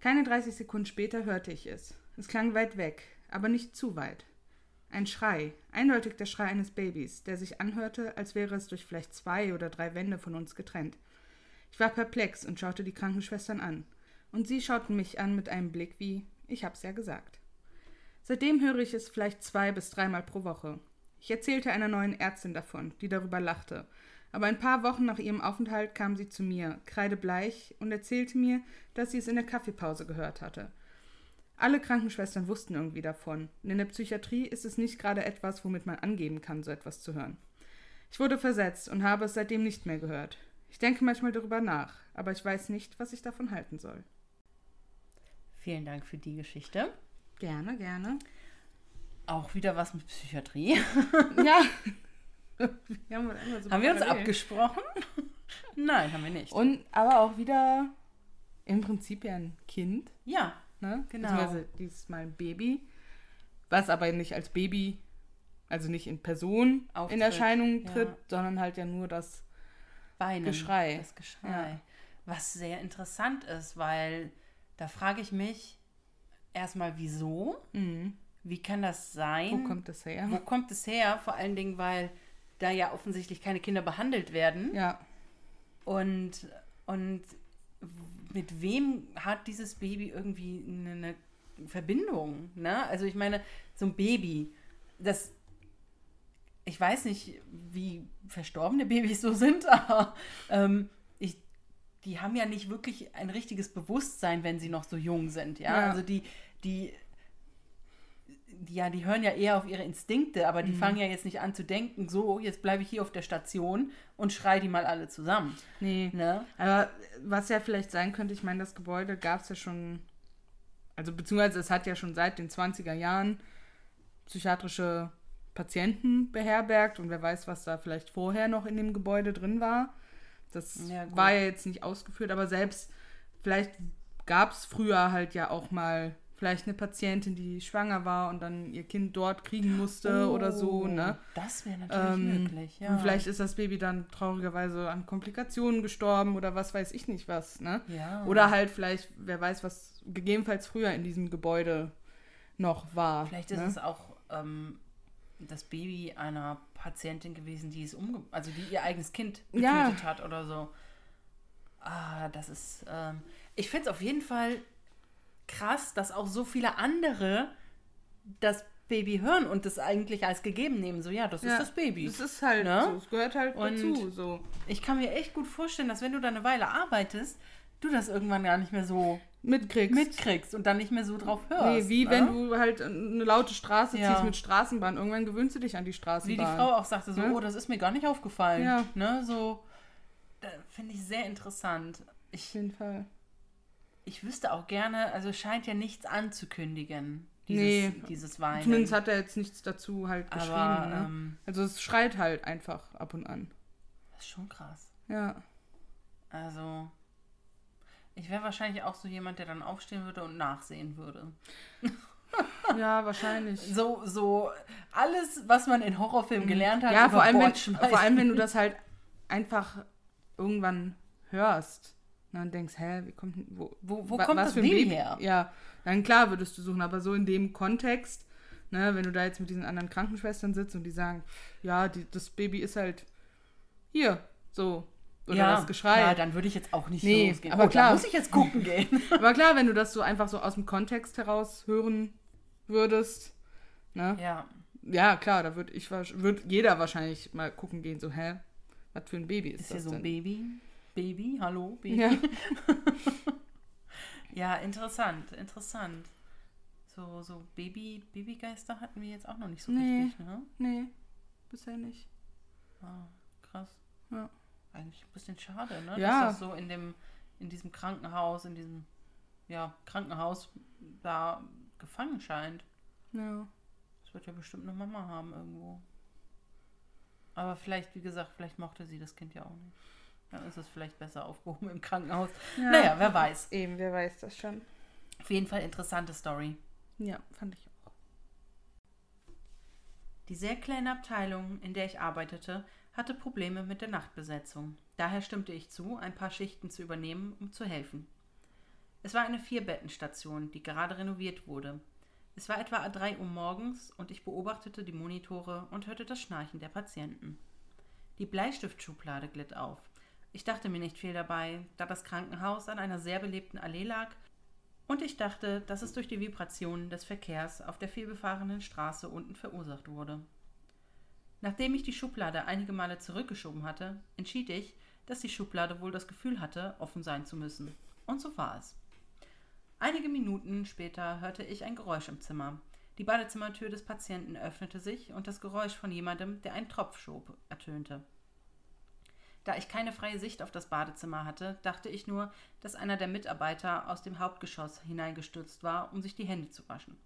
Keine 30 Sekunden später hörte ich es. Es klang weit weg, aber nicht zu weit. Ein Schrei, eindeutig der Schrei eines Babys, der sich anhörte, als wäre es durch vielleicht zwei oder drei Wände von uns getrennt. Ich war perplex und schaute die Krankenschwestern an. Und sie schauten mich an mit einem Blick wie, ich hab's ja gesagt. Seitdem höre ich es vielleicht zwei bis dreimal pro Woche. Ich erzählte einer neuen Ärztin davon, die darüber lachte. Aber ein paar Wochen nach ihrem Aufenthalt kam sie zu mir, kreidebleich, und erzählte mir, dass sie es in der Kaffeepause gehört hatte. Alle Krankenschwestern wussten irgendwie davon, und in der Psychiatrie ist es nicht gerade etwas, womit man angeben kann, so etwas zu hören. Ich wurde versetzt und habe es seitdem nicht mehr gehört. Ich denke manchmal darüber nach, aber ich weiß nicht, was ich davon halten soll. Vielen Dank für die Geschichte. Gerne, gerne. Auch wieder was mit Psychiatrie. (laughs) Ja. wir haben, so haben wir uns abgesprochen? (laughs) Nein, haben wir nicht. Und aber auch wieder im Prinzip ja ein Kind, ja, ne? Genau. Beziehungsweise dieses Mal ein Baby, was aber nicht als Baby, also nicht in Person Auftritt, in Erscheinung ja. tritt, sondern halt ja nur das. Weinen. Geschrei. Das Geschrei. Ja. Was sehr interessant ist, weil da frage ich mich erstmal, wieso? Mhm. Wie kann das sein? Wo kommt das her? Wo kommt es her? Vor allen Dingen, weil da ja offensichtlich keine Kinder behandelt werden. Ja, Und, und mit wem hat dieses Baby irgendwie eine, Verbindung? Ne? Also ich meine, so ein Baby, das, ich weiß nicht, wie verstorbene Babys so sind, (laughs) aber ähm, ich, die haben ja nicht wirklich ein richtiges Bewusstsein, wenn sie noch so jung sind. Ja, Ja. also die, die, die, ja, die hören ja eher auf ihre Instinkte, aber die fangen ja jetzt nicht an zu denken, so, jetzt bleibe ich hier auf der Station und schrei die mal alle zusammen. nee. Ne? Aber was ja vielleicht sein könnte, ich meine, das Gebäude gab es ja schon, also beziehungsweise es hat ja schon seit den 20er Jahren psychiatrische Patienten beherbergt und wer weiß, was da vielleicht vorher noch in dem Gebäude drin war. Das Ja, war ja jetzt nicht ausgeführt, aber selbst vielleicht gab es früher halt ja auch mal vielleicht eine Patientin, die schwanger war und dann ihr Kind dort kriegen musste Oh, oder so, ne? Das wäre natürlich Ähm, möglich, ja. Und vielleicht ist das Baby dann traurigerweise an Komplikationen gestorben oder was weiß ich nicht was, ne? ja. Oder halt vielleicht, wer weiß, was gegebenenfalls früher in diesem Gebäude noch war. Vielleicht ist ne? es auch ähm, das Baby einer Patientin gewesen, die es umge also die ihr eigenes Kind Ja. getötet hat oder so. Ah, das ist. Ähm, ich finde es auf jeden Fall krass, dass auch so viele andere das Baby hören und das eigentlich als gegeben nehmen. So, ja, das Ja, ist das Baby. Es ist halt Ne? so, es gehört halt Und- dazu. So. Ich kann mir echt gut vorstellen, dass wenn du da eine Weile arbeitest, du das irgendwann gar nicht mehr so Mitkriegst. mitkriegst und dann nicht mehr so drauf hörst. Nee, wie ne? wenn du halt eine laute Straße Ja. ziehst mit Straßenbahn. Irgendwann gewöhnst du dich an die Wie Straßenbahn. die Frau auch sagte, so, Ne? oh, das ist mir gar nicht aufgefallen. Ja. Ne, so, da finde ich sehr interessant. Auf Ich, jeden Fall. Ich wüsste auch gerne, also es scheint ja nichts anzukündigen, dieses, Nee. dieses Weinen. Zumindest hat er jetzt nichts dazu halt Aber, geschrieben. ne? ähm, Also es schreit halt einfach ab und an. das ist schon krass. Ja. Also, ich wäre wahrscheinlich auch so jemand, der dann aufstehen würde und nachsehen würde. Ja, wahrscheinlich. (laughs) So, so alles, was man in Horrorfilmen gelernt hat, Mhm. Ja, vor allem, wenn, vor allem, wenn du das halt einfach irgendwann hörst ne, und denkst, hä, wie kommt, wo, Wo- wo kommt was das für ein Baby her? Ja, dann klar würdest du suchen, aber so in dem Kontext, ne, wenn du da jetzt mit diesen anderen Krankenschwestern sitzt und die sagen, ja, die, das Baby ist halt hier, so, oder ja, das Geschrei. Ja, dann würde ich jetzt auch nicht Nee, losgehen. aber oh, klar. Muss ich jetzt gucken (laughs) gehen. aber klar, wenn du das so einfach so aus dem Kontext heraus hören würdest, ne, ja. ja, klar, da würde ich würde jeder wahrscheinlich mal gucken gehen, so, hä, was für ein Baby ist, Ist hier das so denn? Baby? Baby? Hallo? Baby? Ja. (laughs) Ja, interessant, interessant. So, so Baby, Babygeister hatten wir jetzt auch noch nicht so Nee. richtig, ne? Nee, bisher nicht. Ah, krass. Ja. Eigentlich ein bisschen schade, ne? Ja. Dass das so in dem, in diesem Krankenhaus, in diesem, ja, Krankenhaus da gefangen scheint. Ja. Das wird ja bestimmt eine Mama haben irgendwo. Aber vielleicht, wie gesagt, vielleicht mochte sie das Kind ja auch nicht. Dann ist es vielleicht besser aufgehoben im Krankenhaus. ja. Naja, wer weiß. Eben, wer weiß das schon. Auf jeden Fall interessante Story. Ja, fand ich auch. Die sehr kleine Abteilung, in der ich arbeitete, hatte Probleme mit der Nachtbesetzung. Daher stimmte ich zu, ein paar Schichten zu übernehmen, um zu helfen. Es war eine Vierbettenstation, die gerade renoviert wurde. Es war etwa 3 Uhr morgens und ich beobachtete die Monitore und hörte das Schnarchen der Patienten. Die Bleistiftschublade glitt auf. Ich dachte mir nicht viel dabei, da das Krankenhaus an einer sehr belebten Allee lag und ich dachte, dass es durch die Vibrationen des Verkehrs auf der vielbefahrenen Straße unten verursacht wurde. Nachdem ich die Schublade einige Male zurückgeschoben hatte, entschied ich, dass die Schublade wohl das Gefühl hatte, offen sein zu müssen. Und so war es. Einige Minuten später hörte ich ein Geräusch im Zimmer. Die Badezimmertür des Patienten öffnete sich und das Geräusch von jemandem, der einen Tropf schob, ertönte. Da ich keine freie Sicht auf das Badezimmer hatte, dachte ich nur, dass einer der Mitarbeiter aus dem Hauptgeschoss hineingestürzt war, um sich die Hände zu waschen.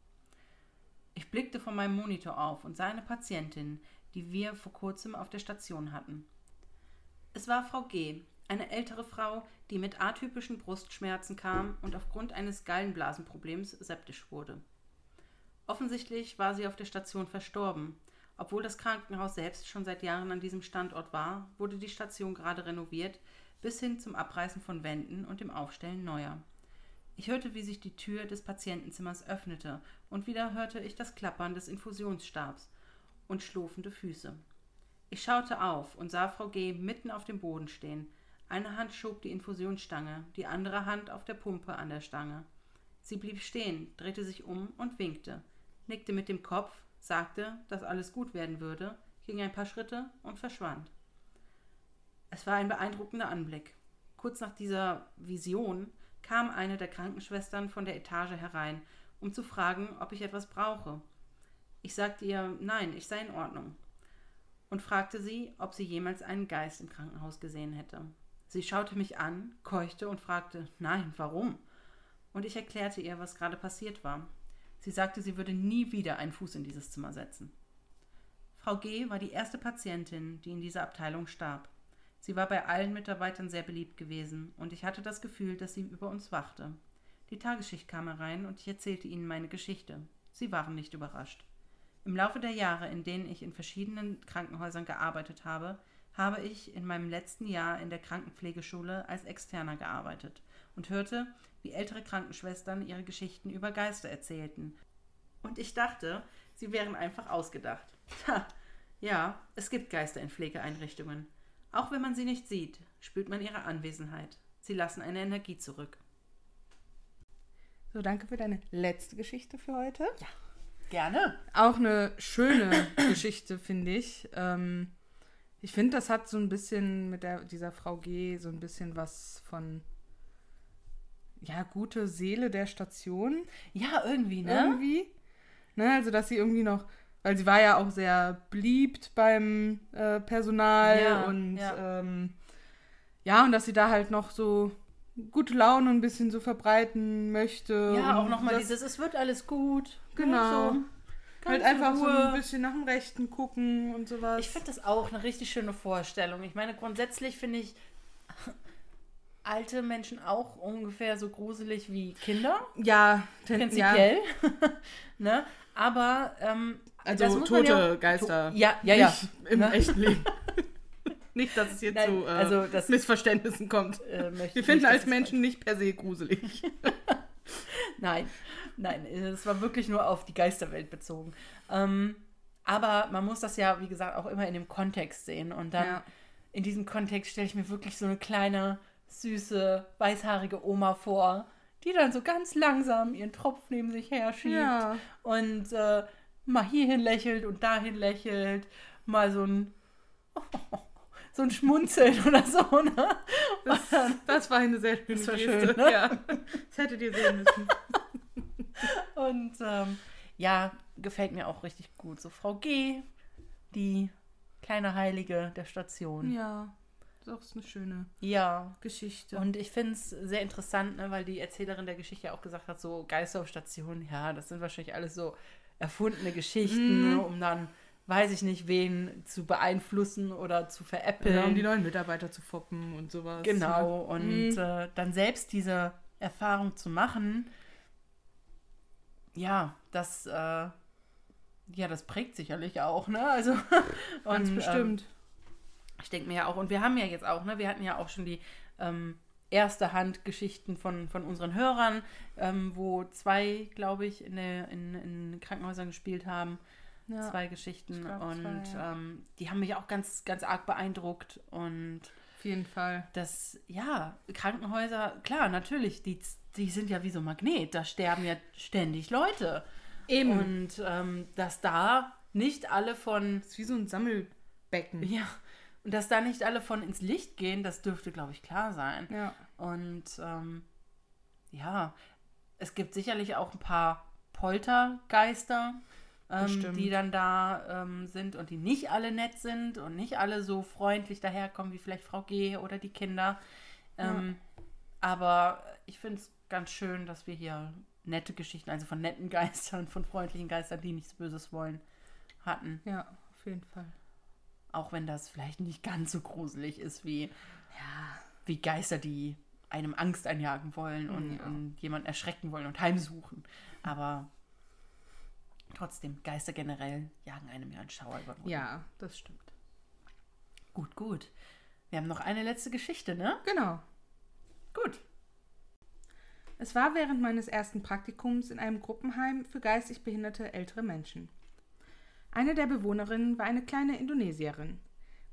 Ich blickte von meinem Monitor auf und sah eine Patientin, die wir vor kurzem auf der Station hatten. Es war Frau G., eine ältere Frau, die mit atypischen Brustschmerzen kam und aufgrund eines Gallenblasenproblems septisch wurde. Offensichtlich war sie auf der Station verstorben. Obwohl das Krankenhaus selbst schon seit Jahren an diesem Standort war, wurde die Station gerade renoviert, bis hin zum Abreißen von Wänden und dem Aufstellen neuer. Ich hörte, wie sich die Tür des Patientenzimmers öffnete, und wieder hörte ich das Klappern des Infusionsstabs und schlurfende Füße. Ich schaute auf und sah Frau G. mitten auf dem Boden stehen. Eine Hand schob die Infusionsstange, die andere Hand auf der Pumpe an der Stange. Sie blieb stehen, drehte sich um und winkte, nickte mit dem Kopf, sagte, dass alles gut werden würde, ging ein paar Schritte und verschwand. Es war ein beeindruckender Anblick. Kurz nach dieser Vision kam eine der Krankenschwestern von der Etage herein, um zu fragen, ob ich etwas brauche. Ich sagte ihr, nein, ich sei in Ordnung, und fragte sie, ob sie jemals einen Geist im Krankenhaus gesehen hätte. Sie schaute mich an, keuchte und fragte, nein, warum? Und ich erklärte ihr, was gerade passiert war. Sie sagte, sie würde nie wieder einen Fuß in dieses Zimmer setzen. Frau G. war die erste Patientin, die in dieser Abteilung starb. Sie war bei allen Mitarbeitern sehr beliebt gewesen und ich hatte das Gefühl, dass sie über uns wachte. Die Tagesschicht kam herein und ich erzählte ihnen meine Geschichte. Sie waren nicht überrascht. Im Laufe der Jahre, in denen ich in verschiedenen Krankenhäusern gearbeitet habe, habe ich in meinem letzten Jahr in der Krankenpflegeschule als Externer gearbeitet und hörte, wie ältere Krankenschwestern ihre Geschichten über Geister erzählten. Und ich dachte, sie wären einfach ausgedacht. Ha, ja, es gibt Geister in Pflegeeinrichtungen. Auch wenn man sie nicht sieht, spürt man ihre Anwesenheit. Sie lassen eine Energie zurück. So, danke für deine letzte Geschichte für heute. Ja, gerne. Auch eine schöne (coughs) Geschichte, finde ich. Ähm, ich finde, das hat so ein bisschen mit der, dieser Frau G so ein bisschen was von ja, gute Seele der Station. Ja, irgendwie, ne? Irgendwie. Ne, also, dass sie irgendwie noch, weil sie war ja auch sehr beliebt beim äh, Personal Ja, und ja. Ähm, ja, und dass sie da halt noch so gute Laune ein bisschen so verbreiten möchte. Ja, auch nochmal dieses, es wird alles gut. Genau. So, Halt einfach so ein bisschen nach dem Rechten gucken und sowas. Ich finde das auch eine richtig schöne Vorstellung. Ich meine, grundsätzlich finde ich alte Menschen auch ungefähr so gruselig wie Kinder, ja, ten, prinzipiell. (laughs) ne? Aber ähm, Ja, also tote ja Geister. To- Ja, ja, ja. Nicht im Ne? echten Leben. (laughs) nicht, dass es jetzt Nein, zu äh, also das- Missverständnissen kommt. Äh, Wir finden nicht, als Menschen nicht per se gruselig. (laughs) Nein, nein, es war wirklich nur auf die Geisterwelt bezogen. Ähm, aber man muss das ja, wie gesagt, auch immer in dem Kontext sehen. Und dann Ja. in diesem Kontext stelle ich mir wirklich so eine kleine, süße, weißhaarige Oma vor, die dann so ganz langsam ihren Tropf neben sich her schiebt Ja. und äh, mal hierhin lächelt und dahin lächelt, mal so ein (laughs) so ein Schmunzeln oder so, ne? Das, das war eine sehr schöne Das Geste. schön, ne? Ja. Das hättet ihr sehen müssen. (laughs) Und ähm, ja, gefällt mir auch richtig gut. So Frau G, die kleine Heilige der Station. Ja, das ist auch eine schöne Ja. Geschichte. Und ich finde es sehr interessant, ne, weil die Erzählerin der Geschichte auch gesagt hat, so Geister auf Station, ja, das sind wahrscheinlich alles so erfundene Geschichten, Mhm. ne, um dann, weiß ich nicht, wen zu beeinflussen oder zu veräppeln. ja, um die neuen Mitarbeiter zu foppen und sowas. Genau, und Mhm. äh, dann selbst diese Erfahrung zu machen, ja, das, äh, ja, das prägt sicherlich auch, ne? Also, (laughs) Ganz und, bestimmt. Ähm, ich denke mir ja auch, und wir haben ja jetzt auch, ne, wir hatten ja auch schon die ähm, erste Hand Geschichten von, von unseren Hörern, ähm, wo zwei, glaube ich, in, der, in, in Krankenhäusern gespielt haben. ja. Zwei Geschichten. Ich glaub, und zwei, ja. ähm, die haben mich auch ganz, ganz arg beeindruckt. Und Auf jeden Fall. das, ja, Krankenhäuser, klar, natürlich, die, die sind ja wie so ein Magnet. Da sterben ja ständig Leute. Eben. Und ähm, dass da nicht alle von, das ist wie so ein Sammelbecken. ja, und dass da nicht alle von ins Licht gehen, das dürfte, glaube ich, klar sein. Ja. Und ähm, ja, es gibt sicherlich auch ein paar Poltergeister, ähm, die dann da ähm, sind und die nicht alle nett sind und nicht alle so freundlich daherkommen wie vielleicht Frau G. oder die Kinder. Ähm, Aber ich finde es ganz schön, dass wir hier nette Geschichten, also von netten (laughs) Geistern, von freundlichen Geistern, die nichts Böses wollen, hatten. Ja, auf jeden Fall. Auch wenn das vielleicht nicht ganz so gruselig ist wie, ja, wie Geister, die einem Angst einjagen wollen und, Ja. und jemanden erschrecken wollen und heimsuchen. Aber trotzdem, Geister generell jagen einem ja einen Schauer über den Rücken. Ja, das stimmt. Gut, gut. Wir haben noch eine letzte Geschichte, ne? Genau. Gut. Es war während meines ersten Praktikums in einem Gruppenheim für geistig behinderte ältere Menschen. Eine der Bewohnerinnen war eine kleine Indonesierin.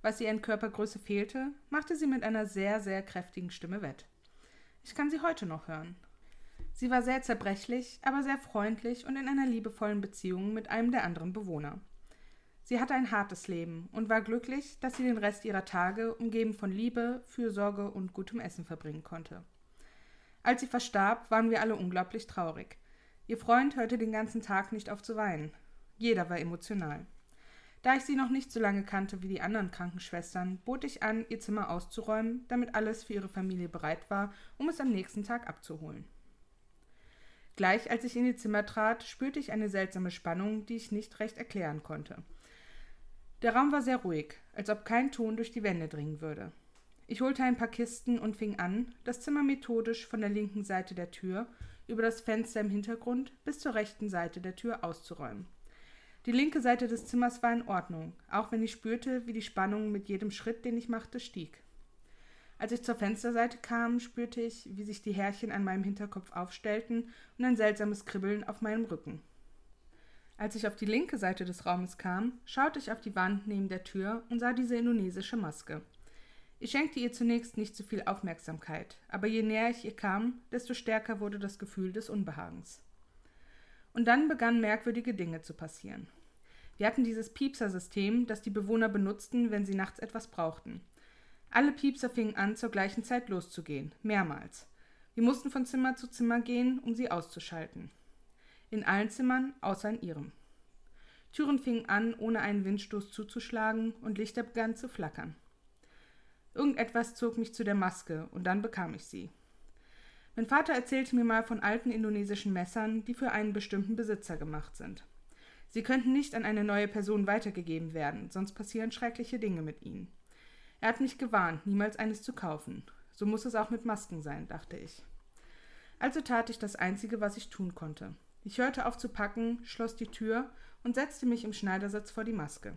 Was ihr an Körpergröße fehlte, machte sie mit einer sehr, sehr kräftigen Stimme wett. Ich kann sie heute noch hören. Sie war sehr zerbrechlich, aber sehr freundlich und in einer liebevollen Beziehung mit einem der anderen Bewohner. Sie hatte ein hartes Leben und war glücklich, dass sie den Rest ihrer Tage umgeben von Liebe, Fürsorge und gutem Essen verbringen konnte. Als sie verstarb, waren wir alle unglaublich traurig. Ihr Freund hörte den ganzen Tag nicht auf zu weinen. Jeder war emotional. Da ich sie noch nicht so lange kannte wie die anderen Krankenschwestern, bot ich an, ihr Zimmer auszuräumen, damit alles für ihre Familie bereit war, um es am nächsten Tag abzuholen. Gleich als ich in ihr Zimmer trat, spürte ich eine seltsame Spannung, die ich nicht recht erklären konnte. Der Raum war sehr ruhig, als ob kein Ton durch die Wände dringen würde. Ich holte ein paar Kisten und fing an, das Zimmer methodisch von der linken Seite der Tür über das Fenster im Hintergrund bis zur rechten Seite der Tür auszuräumen. Die linke Seite des Zimmers war in Ordnung, auch wenn ich spürte, wie die Spannung mit jedem Schritt, den ich machte, stieg. Als ich zur Fensterseite kam, spürte ich, wie sich die Härchen an meinem Hinterkopf aufstellten und ein seltsames Kribbeln auf meinem Rücken. Als ich auf die linke Seite des Raumes kam, schaute ich auf die Wand neben der Tür und sah diese indonesische Maske. Ich schenkte ihr zunächst nicht so viel Aufmerksamkeit, aber je näher ich ihr kam, desto stärker wurde das Gefühl des Unbehagens. Und dann begannen merkwürdige Dinge zu passieren. Wir hatten dieses Piepser-System, das die Bewohner benutzten, wenn sie nachts etwas brauchten. Alle Piepser fingen an, zur gleichen Zeit loszugehen, mehrmals. Wir mussten von Zimmer zu Zimmer gehen, um sie auszuschalten. In allen Zimmern, außer in ihrem. Türen fingen an, ohne einen Windstoß zuzuschlagen, und Lichter begannen zu flackern. Irgendetwas zog mich zu der Maske, und dann bekam ich sie. Mein Vater erzählte mir mal von alten indonesischen Messern, die für einen bestimmten Besitzer gemacht sind. Sie könnten nicht an eine neue Person weitergegeben werden, sonst passieren schreckliche Dinge mit ihnen. Er hat mich gewarnt, niemals eines zu kaufen. So muss es auch mit Masken sein, dachte ich. Also tat ich das Einzige, was ich tun konnte. Ich hörte auf zu packen, schloss die Tür und setzte mich im Schneidersitz vor die Maske.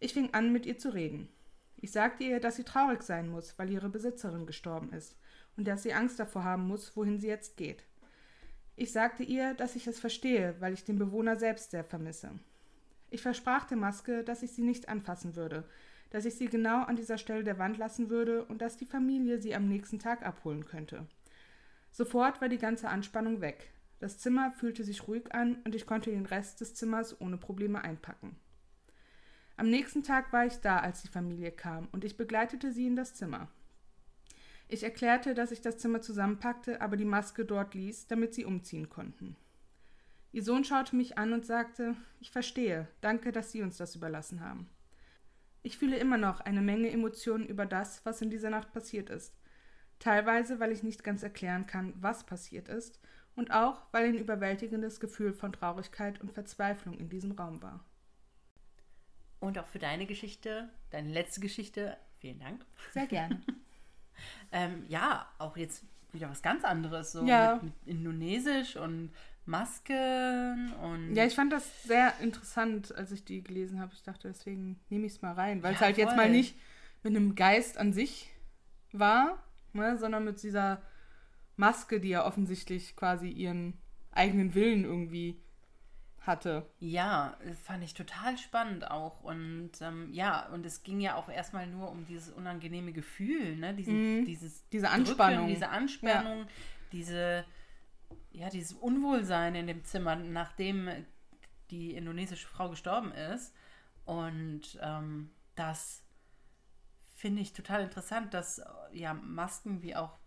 Ich fing an, mit ihr zu reden. Ich sagte ihr, dass sie traurig sein muss, weil ihre Besitzerin gestorben ist und dass sie Angst davor haben muss, wohin sie jetzt geht. Ich sagte ihr, dass ich es verstehe, weil ich den Bewohner selbst sehr vermisse. Ich versprach der Maske, dass ich sie nicht anfassen würde, dass ich sie genau an dieser Stelle der Wand lassen würde und dass die Familie sie am nächsten Tag abholen könnte. Sofort war die ganze Anspannung weg. Das Zimmer fühlte sich ruhig an und ich konnte den Rest des Zimmers ohne Probleme einpacken. Am nächsten Tag war ich da, als die Familie kam, und ich begleitete sie in das Zimmer. Ich erklärte, dass ich das Zimmer zusammenpackte, aber die Maske dort ließ, damit sie umziehen konnten. Ihr Sohn schaute mich an und sagte, ich verstehe, danke, dass Sie uns das überlassen haben. Ich fühle immer noch eine Menge Emotionen über das, was in dieser Nacht passiert ist. Teilweise, weil ich nicht ganz erklären kann, was passiert ist, und auch, weil ein überwältigendes Gefühl von Traurigkeit und Verzweiflung in diesem Raum war. Und auch für deine Geschichte, deine letzte Geschichte, vielen Dank. Sehr gerne. (laughs) ähm, ja, auch jetzt wieder was ganz anderes, so Ja. mit, mit Indonesisch und Masken und Ja, ich fand das sehr interessant, als ich die gelesen habe. Ich dachte, deswegen nehme ich es mal rein, weil es Ja, halt jetzt voll. mal nicht mit einem Geist an sich war, ne, sondern mit dieser Maske, die ja offensichtlich quasi ihren eigenen Willen irgendwie hatte. Ja, fand ich total spannend auch. Und ähm, ja, und es ging ja auch erstmal nur um dieses unangenehme Gefühl, ne? Diesen, Mhm. dieses Diese Drücken, Anspannung. diese Anspannung, diese, ja, dieses Unwohlsein in dem Zimmer, nachdem die indonesische Frau gestorben ist. Und ähm, das finde ich total interessant, dass ja Masken wie auch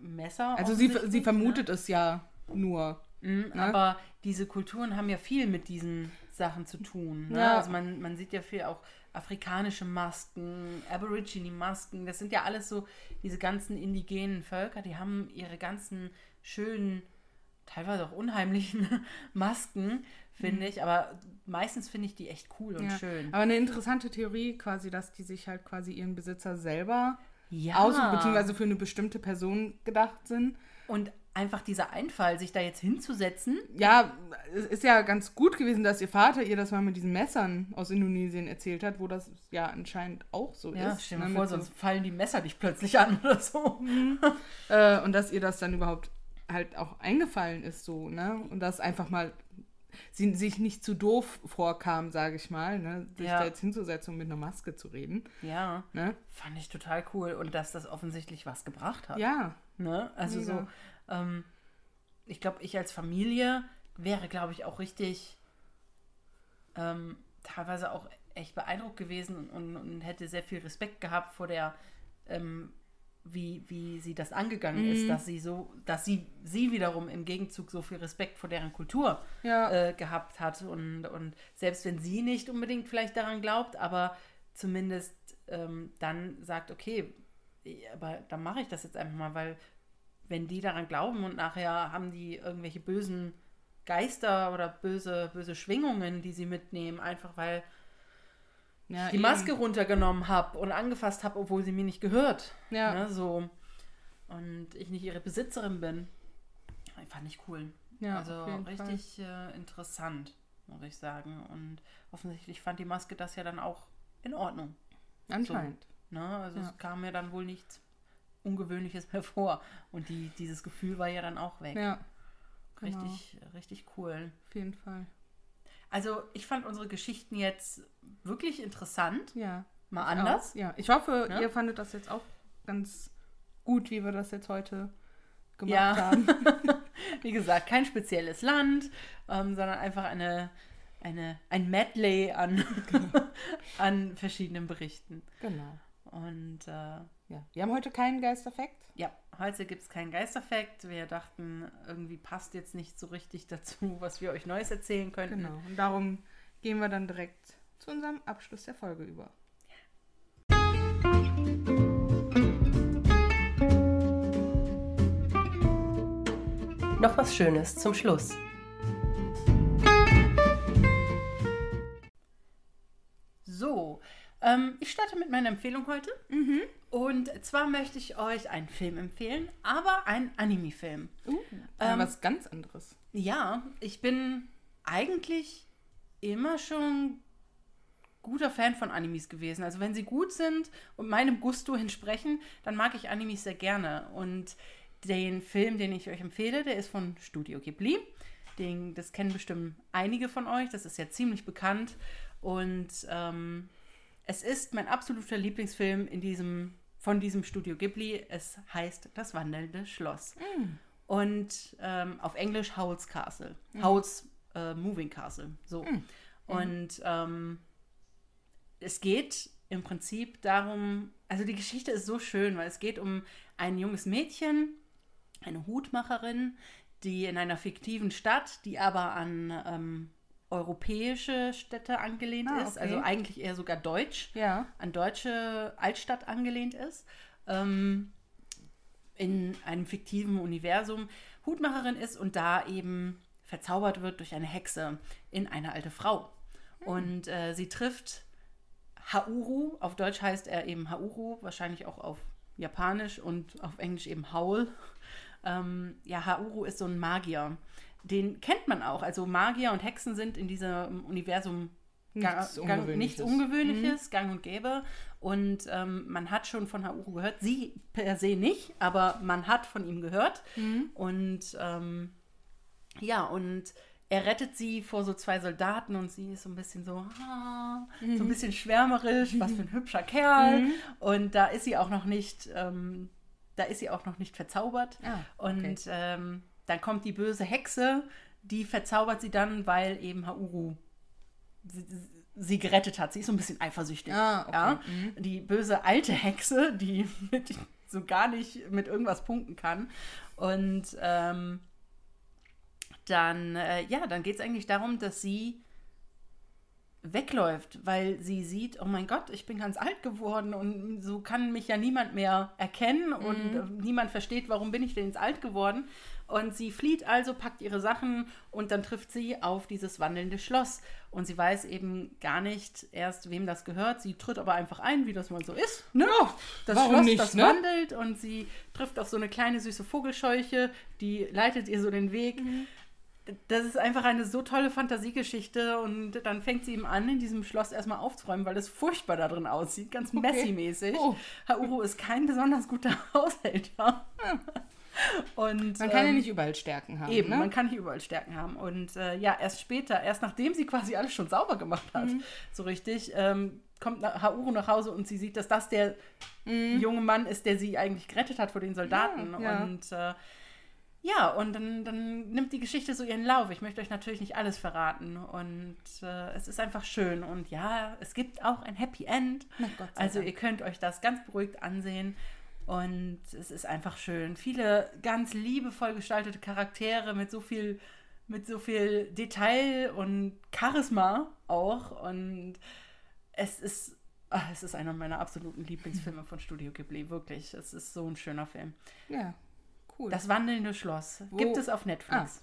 Messer. Also sie, sie ne? vermutet es ja nur. Mhm, Ne? Aber diese Kulturen haben ja viel mit diesen Sachen zu tun. Ne? Ja. Also man, man sieht ja viel auch afrikanische Masken, Aborigine-Masken, das sind ja alles so diese ganzen indigenen Völker, die haben ihre ganzen schönen, teilweise auch unheimlichen (laughs) Masken, finde ich. Aber meistens finde ich die echt cool und Mhm. Ja. schön. Aber eine interessante Theorie quasi, dass die sich halt quasi ihren Besitzer selber Ja. aussuchen, beziehungsweise für eine bestimmte Person gedacht sind. Und einfach dieser Einfall, sich da jetzt hinzusetzen. Ja, es ist ja ganz gut gewesen, dass ihr Vater ihr das mal mit diesen Messern aus Indonesien erzählt hat, wo das ja anscheinend auch so Ja, ist. stell dir ne, mal vor, mit so- sonst fallen die Messer dich plötzlich an oder so. (laughs) Äh, und dass ihr das dann überhaupt halt auch eingefallen ist, so, ne? Und dass einfach mal sie sich nicht zu doof vorkam, sage ich mal, ne? Sich Ja. da jetzt hinzusetzen und mit einer Maske zu reden. Ja, Ne? fand ich total cool. Und dass das offensichtlich was gebracht hat. Ja. Ne? Also Mega. so, ähm, ich glaube, ich als Familie wäre, glaube ich, auch richtig ähm, teilweise auch echt beeindruckt gewesen und, und, hätte sehr viel Respekt gehabt vor der, ähm, wie, wie sie das angegangen ist, dass sie so, dass sie sie wiederum im Gegenzug so viel Respekt vor deren Kultur Ja. äh, gehabt hat und, und selbst wenn sie nicht unbedingt vielleicht daran glaubt, aber zumindest ähm, dann sagt, okay, aber dann mache ich das jetzt einfach mal, weil wenn die daran glauben und nachher haben die irgendwelche bösen Geister oder böse, böse Schwingungen, die sie mitnehmen, einfach weil Ja, die eben. Maske runtergenommen habe und angefasst habe, obwohl sie mir nicht gehört. Ja. Ne, so. Und ich nicht ihre Besitzerin bin. Fand ich cool. Ja, also richtig äh, interessant, muss ich sagen. Und offensichtlich fand die Maske das ja dann auch in Ordnung. Anscheinend. Ne? Also Ja. es kam mir dann wohl nichts Ungewöhnliches (laughs) mehr vor. Und die, dieses Gefühl war ja dann auch weg. Ja. Genau, Richtig, richtig cool. Auf jeden Fall. Also ich fand unsere Geschichten jetzt wirklich interessant. Ja. Mal anders. Auch. Ja. Ich hoffe, Ja? ihr fandet das jetzt auch ganz gut, wie wir das jetzt heute gemacht Ja. haben. (laughs) Wie gesagt, kein spezielles Land, ähm, sondern einfach eine, eine, ein Medley an, (laughs) an verschiedenen Berichten. genau. Und äh, Ja. Wir haben heute keinen Geisterfekt. ja, heute gibt es keinen Geisterfakt. Wir dachten, irgendwie passt jetzt nicht so richtig dazu, was wir euch Neues erzählen könnten. Genau. Und darum gehen wir dann direkt zu unserem Abschluss der Folge über. Noch was Schönes zum Schluss. So, ähm, ich starte mit meiner Empfehlung heute. Und zwar möchte ich euch einen Film empfehlen, aber einen Anime-Film. Uh, Ähm, was ganz anderes. Ja, ich bin eigentlich immer schon guter Fan von Animes gewesen. Also wenn sie gut sind und meinem Gusto entsprechen, dann mag ich Animes sehr gerne. Und den Film, den ich euch empfehle, der ist von Studio Ghibli. Den, das kennen bestimmt einige von euch. Das ist ja ziemlich bekannt. Und ähm, es ist mein absoluter Lieblingsfilm in diesem, von diesem Studio Ghibli. Es heißt Das wandelnde Schloss. Und ähm, auf Englisch Howl's Castle. Howl's äh, Moving Castle. So. Und ähm, es geht im Prinzip darum, also die Geschichte ist so schön, weil es geht um ein junges Mädchen, eine Hutmacherin, die in einer fiktiven Stadt, die aber an ähm, europäische Städte angelehnt Ah, ist, okay. also eigentlich eher sogar deutsch, Ja. an deutsche Altstadt angelehnt ist, ähm, in einem fiktiven Universum Hutmacherin ist und da eben verzaubert wird durch eine Hexe in eine alte Frau. Und äh, sie trifft Hauru, auf Deutsch heißt er eben Hauru, wahrscheinlich auch auf Japanisch und auf Englisch eben Howl. Ähm, ja, Hauru ist so ein Magier. Den kennt man auch. Also Magier und Hexen sind in diesem Universum Nichts gang, Ungewöhnliches. nichts Ungewöhnliches, gang und gäbe. Und ähm, man hat schon von Hauru gehört. Sie per se nicht, aber man hat von ihm gehört. Und ähm, ja, und er rettet sie vor so zwei Soldaten und sie ist so ein bisschen so, ah, so ein bisschen schwärmerisch, was für ein (laughs) hübscher Kerl. Und da ist sie auch noch nicht, ähm, da ist sie auch noch nicht verzaubert. Ah, okay. Und ähm, dann kommt die böse Hexe, die verzaubert sie dann, weil eben Hauru sie, sie gerettet hat. Sie ist so ein bisschen eifersüchtig. Ah, okay. ja? Die böse alte Hexe, die (laughs) mit, so gar nicht mit irgendwas punkten kann. Und ähm, dann, äh, ja, dann geht es eigentlich darum, dass sie wegläuft, weil sie sieht, oh mein Gott, ich bin ganz alt geworden und so kann mich ja niemand mehr erkennen und äh, niemand versteht, warum bin ich denn jetzt alt geworden. Und sie flieht also, packt ihre Sachen und dann trifft sie auf dieses wandelnde Schloss. Und sie weiß eben gar nicht erst, wem das gehört. Sie tritt aber einfach ein, wie das mal so ist. Ne? das warum Schloss, nicht, das ne? wandelt und sie trifft auf so eine kleine süße Vogelscheuche, die leitet ihr so den Weg. Das ist einfach eine so tolle Fantasiegeschichte und dann fängt sie ihm an, in diesem Schloss erstmal aufzuräumen, weil es furchtbar da drin aussieht, ganz Messi-mäßig. Oh. Hauru ist kein besonders guter (laughs) Haushälter. Und, Man kann ja ähm, nicht überall Stärken haben. Eben, ne? man kann nicht überall Stärken haben. Und äh, ja, erst später, erst nachdem sie quasi alles schon sauber gemacht hat, Mhm. so richtig, ähm, kommt Hauru nach Hause und sie sieht, dass das der junge Mann ist, der sie eigentlich gerettet hat vor den Soldaten. Mhm. Ja, ja. Und äh, ja, und dann, dann nimmt die Geschichte so ihren Lauf. Ich möchte euch natürlich nicht alles verraten. Und äh, es ist einfach schön. Und ja, es gibt auch ein Happy End. Also ihr könnt euch das ganz beruhigt ansehen. Und es ist einfach schön. Viele ganz liebevoll gestaltete Charaktere mit so viel, mit so viel Detail und Charisma auch. Und es ist, ah, es ist einer meiner absoluten Lieblingsfilme von Studio Ghibli. Wirklich. Es ist so ein schöner Film. Ja, cool. Das wandelnde Schloss Wo- gibt es auf Netflix.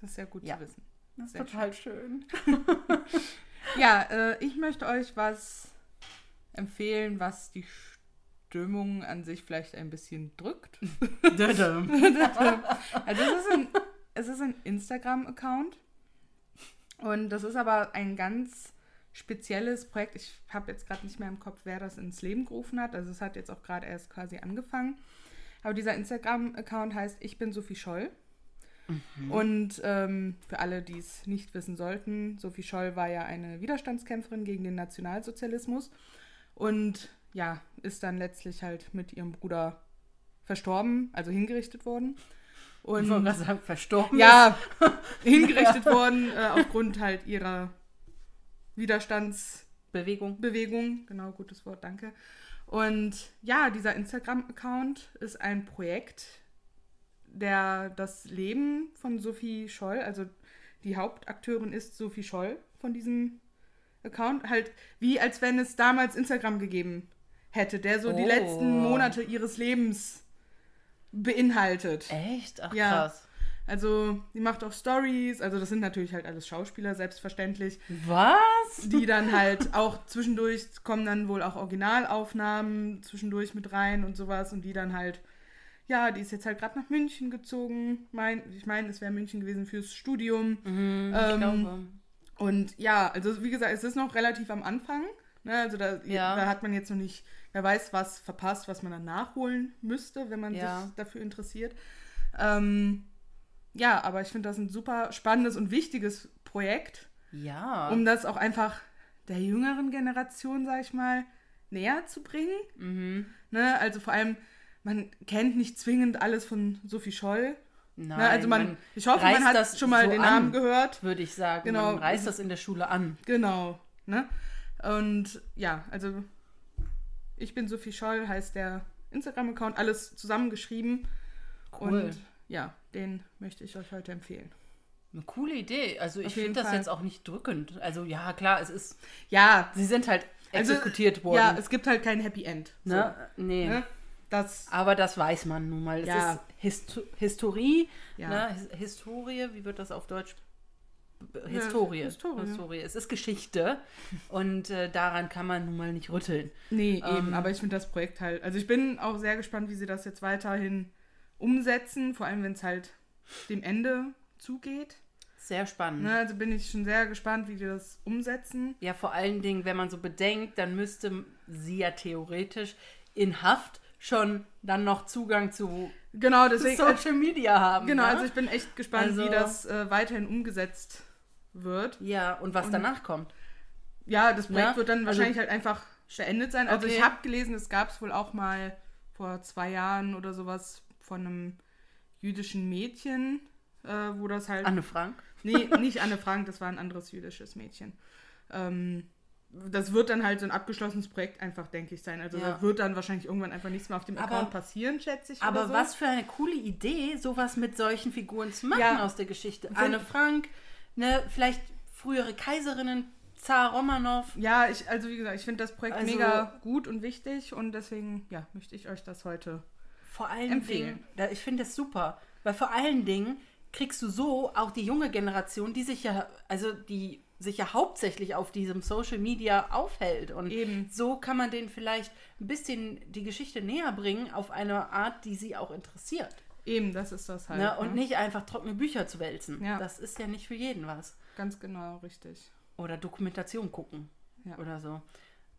Das ist ja gut Ja. zu wissen. Das ist sehr total schön. (laughs) Ja, äh, ich möchte euch was empfehlen, was die Stimmung an sich vielleicht ein bisschen drückt. (laughs) (laughs) Also es ist ein, es ist ein Instagram-Account und das ist aber ein ganz spezielles Projekt. Ich habe jetzt gerade nicht mehr im Kopf, wer das ins Leben gerufen hat. Also es hat jetzt auch gerade erst quasi angefangen. Aber dieser Instagram-Account heißt Ich bin Sophie Scholl. Und ähm, für alle, die es nicht wissen sollten, Sophie Scholl war ja eine Widerstandskämpferin gegen den Nationalsozialismus und ja, ist dann letztlich halt mit ihrem Bruder verstorben, also hingerichtet worden. Und Ich wollte gerade sagen, verstorben. ja, (laughs) hingerichtet worden äh, aufgrund halt ihrer Widerstandsbewegung. Bewegung. Genau, gutes Wort, danke. Und ja, dieser Instagram-Account ist ein Projekt, der das Leben von Sophie Scholl, also die Hauptakteurin ist Sophie Scholl von diesem Account, halt wie als wenn es damals Instagram gegeben hätte, der so die Oh. letzten Monate ihres Lebens beinhaltet. Echt? Ach Ja. krass. Also, die macht auch Stories, also das sind natürlich halt alles Schauspieler, selbstverständlich, Was? die dann halt auch zwischendurch kommen dann wohl auch Originalaufnahmen zwischendurch mit rein und sowas und die dann halt, ja, die ist jetzt halt gerade nach München gezogen. Mein, ich meine, es wäre München gewesen fürs Studium. Mhm, Ähm, ich glaube. Und ja, also wie gesagt, es ist noch relativ am Anfang. Ne? Also da, Ja. da hat man jetzt noch nicht, wer weiß, was verpasst, was man dann nachholen müsste, wenn man Ja. sich dafür interessiert. Ähm, ja, aber ich finde das ein super spannendes und wichtiges Projekt, Ja. um das auch einfach der jüngeren Generation, sag ich mal, näher zu bringen. mhm. Ne? Also vor allem, man kennt nicht zwingend alles von Sophie Scholl. Nein, Ne? Also man, ich hoffe, man hat das schon mal so den an. Namen gehört. würde ich sagen. Genau. Man reißt das in der Schule an. Genau. Ne? Und ja, also ich bin Sophie Scholl, heißt der Instagram-Account, alles zusammengeschrieben. Cool. Und ja, den möchte ich euch heute empfehlen. Eine coole Idee. Also ich Auf jeden finde das jetzt auch nicht drückend. Also ja, klar, es ist. Ja, Sie sind halt Also, exekutiert worden. ja, es gibt halt kein Happy End. So, ne? Nee. ne? Das, Aber das weiß man nun mal. Es Ja. ist Histo Historie. Ja. Ne? His- Historie, wie wird das auf Deutsch? Historie. Historie. Historie. Es ist Geschichte. Und äh, daran kann man nun mal nicht rütteln. nee, Ähm. eben, aber ich finde das Projekt halt, also ich bin auch sehr gespannt, wie sie das jetzt weiterhin umsetzen, vor allem wenn es halt dem Ende zugeht. Sehr spannend. Ne? Also bin ich schon sehr gespannt, wie die das umsetzen. Ja, vor allen Dingen, wenn man so bedenkt, dann müsste sie ja theoretisch in Haft schon dann noch Zugang zu Genau, deswegen, Social Media haben. Genau, ne? also ich bin echt gespannt, Also- wie das äh, weiterhin umgesetzt wird. Ja, und was Und- danach kommt. Ja, das Projekt Ja, wird dann also- wahrscheinlich halt einfach beendet sein. Also Okay. ich habe gelesen, es gab es wohl auch mal vor zwei Jahren oder sowas von einem jüdischen Mädchen, äh, wo das halt... Anne Frank. Nee, nicht Anne Frank, das war ein anderes jüdisches Mädchen. Ähm, das wird dann halt so ein abgeschlossenes Projekt einfach, denke ich, sein. Also Ja. da wird dann wahrscheinlich irgendwann einfach nichts mehr auf dem Aber- Account passieren, schätze ich. Aber so. was für eine coole Idee, sowas mit solchen Figuren zu machen Ja. aus der Geschichte. Anne Frank, ne, vielleicht frühere Kaiserinnen, Zar Romanov. Ja, ich, also wie gesagt, ich finde das Projekt Also- mega gut und wichtig und deswegen, ja, möchte ich euch das heute. Vor allen Empfehlen. Dingen, da, ich finde das super, weil vor allen Dingen kriegst du so auch die junge Generation, die sich ja, also die sich ja hauptsächlich auf diesem Social Media aufhält. Und Eben. so kann man denen vielleicht ein bisschen die Geschichte näher bringen auf eine Art, die sie auch interessiert. Eben, das ist das halt. ne? Und ne? nicht einfach trockene Bücher zu wälzen. Ja. Das ist ja nicht für jeden was. Ganz genau, richtig. Oder Dokumentation gucken. Ja. Oder so.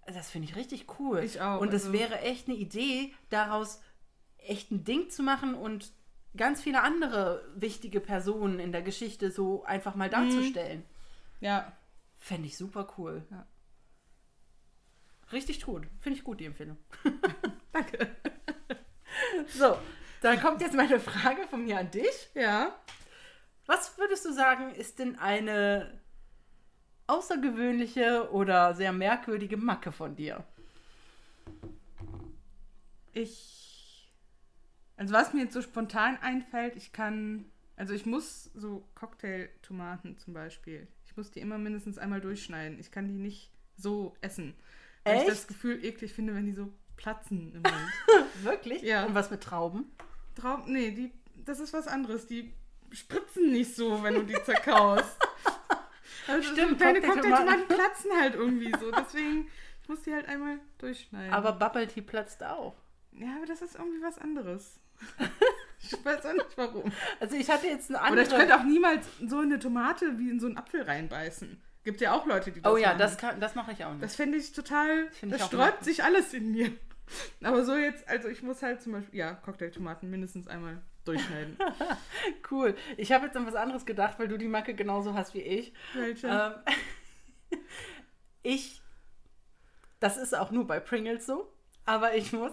Das finde ich richtig cool. Ich auch, Und es also- wäre echt eine Idee, daraus echt ein Ding zu machen und ganz viele andere wichtige Personen in der Geschichte so einfach mal darzustellen. Ja, Fände ich super cool. Ja. Richtig gut. Finde ich gut, die Empfehlung. (laughs) (laughs) danke. So, dann kommt jetzt meine Frage von mir an dich. Ja, Was würdest du sagen, ist denn eine außergewöhnliche oder sehr merkwürdige Macke von dir? ich. Also, was mir jetzt so spontan einfällt, ich kann. Also, ich muss so Cocktailtomaten zum Beispiel. Ich muss die immer mindestens einmal durchschneiden. Ich kann die nicht so essen. Weil ich Echt? das Gefühl eklig finde, wenn die so platzen im Mund. (laughs) Wirklich? Ja. Und was mit Trauben? Traum, nee, die, das ist was anderes. Die spritzen nicht so, wenn du die zerkaust. (laughs) Also Stimmt, so kleine Cocktailtomaten. Cocktailtomaten platzen halt irgendwie so. Deswegen, ich muss die halt einmal durchschneiden. Aber Bubble Tea platzt auch. ja, aber das ist irgendwie was anderes. (laughs) ich weiß auch nicht warum. Also ich hatte jetzt eine Oder andere... ich könnte auch niemals so eine Tomate wie in so einen Apfel reinbeißen. Gibt ja auch Leute, die das oh ja, machen. das, kann- das mache ich auch nicht. Das finde ich total. Find ich das auch sträubt sich alles in mir. (laughs) Aber so jetzt, also ich muss halt zum Beispiel, ja, Cocktailtomaten mindestens einmal durchschneiden. (laughs) Cool. Ich habe jetzt an was anderes gedacht, weil du die Macke genauso hast wie ich. Welche? Ähm, ich, das ist auch nur bei Pringles so, aber ich muss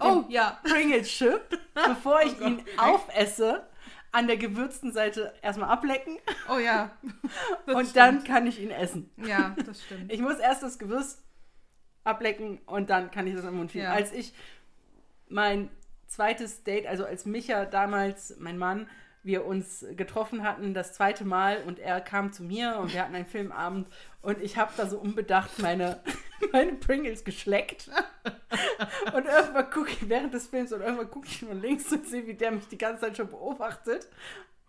oh, ja. Pringles Chip, (laughs) bevor ich Oh ihn aufesse, an der gewürzten Seite erstmal ablecken Oh ja. (laughs) Das und stimmt. dann kann ich ihn essen. Ja, das stimmt. Ich muss erst das Gewürz ablecken und dann kann ich das im Mund schieben. Ja. Als ich mein zweites Date, also als Micha damals, mein Mann, wir uns getroffen hatten, das zweite Mal und er kam zu mir und wir hatten einen Filmabend und ich habe da so unbedacht meine, (laughs) meine Pringles geschleckt. (laughs) Und irgendwann gucke ich während des Films und irgendwann gucke ich nur links und sehe, wie der mich die ganze Zeit schon beobachtet.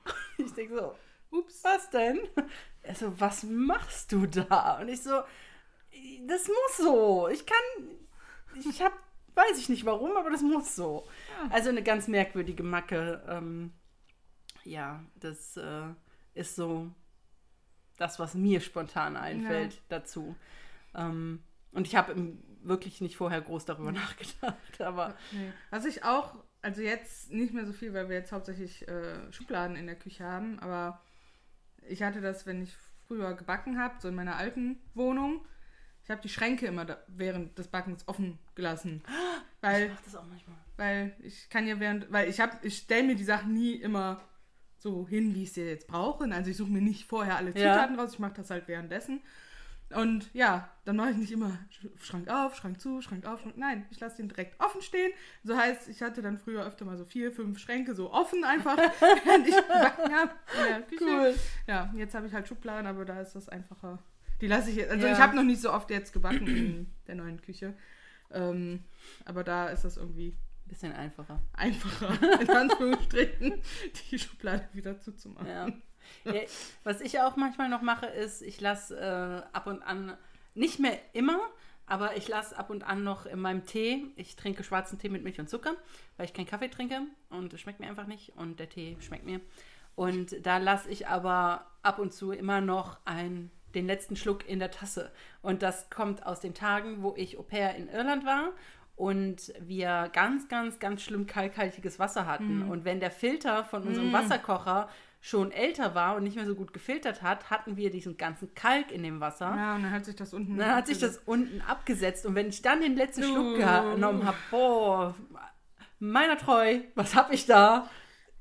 (laughs) Ich denke so, ups, was denn? Er so, was machst du da? Und ich so, das muss so. Ich kann, ich habe, weiß ich nicht warum, aber das muss so. Also eine ganz merkwürdige Macke. Ähm, ja, das äh, ist so das, was mir spontan einfällt dazu. Ähm, und ich habe wirklich nicht vorher groß darüber (laughs) nachgedacht, aber Nee. Was ich auch, also jetzt nicht mehr so viel, weil wir jetzt hauptsächlich äh, Schubladen in der Küche haben, aber ich hatte das, wenn ich früher gebacken habe, so in meiner alten Wohnung. Ich habe die Schränke immer da, während des Backens offen gelassen. (gasps) ich Weil, mache das auch manchmal. weil ich kann ja während, weil ich habe, ich stelle mir die Sachen nie immer so hin, wie ich sie jetzt brauche. Also ich suche mir nicht vorher alle Ja. Zutaten raus, ich mache das halt währenddessen. Und ja, dann mache ich nicht immer Sch- Schrank auf, Schrank zu, Schrank auf, Schrank. Nein, ich lasse den direkt offen stehen. So heißt, ich hatte dann früher öfter mal so vier, fünf Schränke so offen einfach, (laughs) während ich gebacken habe Küche. Cool. Ja, jetzt habe ich halt Schubladen, aber da ist das einfacher. Die lasse ich jetzt, also Ja. ich habe noch nicht so oft jetzt gebacken in der neuen Küche. Ähm, aber da ist das irgendwie Bisschen einfacher. einfacher, in Anführungsstrichen, (laughs) die Schublade wieder zuzumachen. Ja. ja. Was ich auch manchmal noch mache, ist, ich lasse äh, ab und an, nicht mehr immer, aber ich lasse ab und an noch in meinem Tee, ich trinke schwarzen Tee mit Milch und Zucker, weil ich keinen Kaffee trinke und es schmeckt mir einfach nicht und der Tee schmeckt mir. Und da lasse ich aber ab und zu immer noch ein, den letzten Schluck in der Tasse. Und das kommt aus den Tagen, wo ich Au pair in Irland war und wir ganz, ganz, ganz schlimm kalkhaltiges Wasser hatten. Und wenn der Filter von unserem Wasserkocher schon älter war und nicht mehr so gut gefiltert hat, hatten wir diesen ganzen Kalk in dem Wasser. Ja, und dann hat sich das unten. Dann hat sich das unten abgesetzt und wenn ich dann den letzten Uh. Schluck genommen habe, boah, meiner treu, was habe ich da?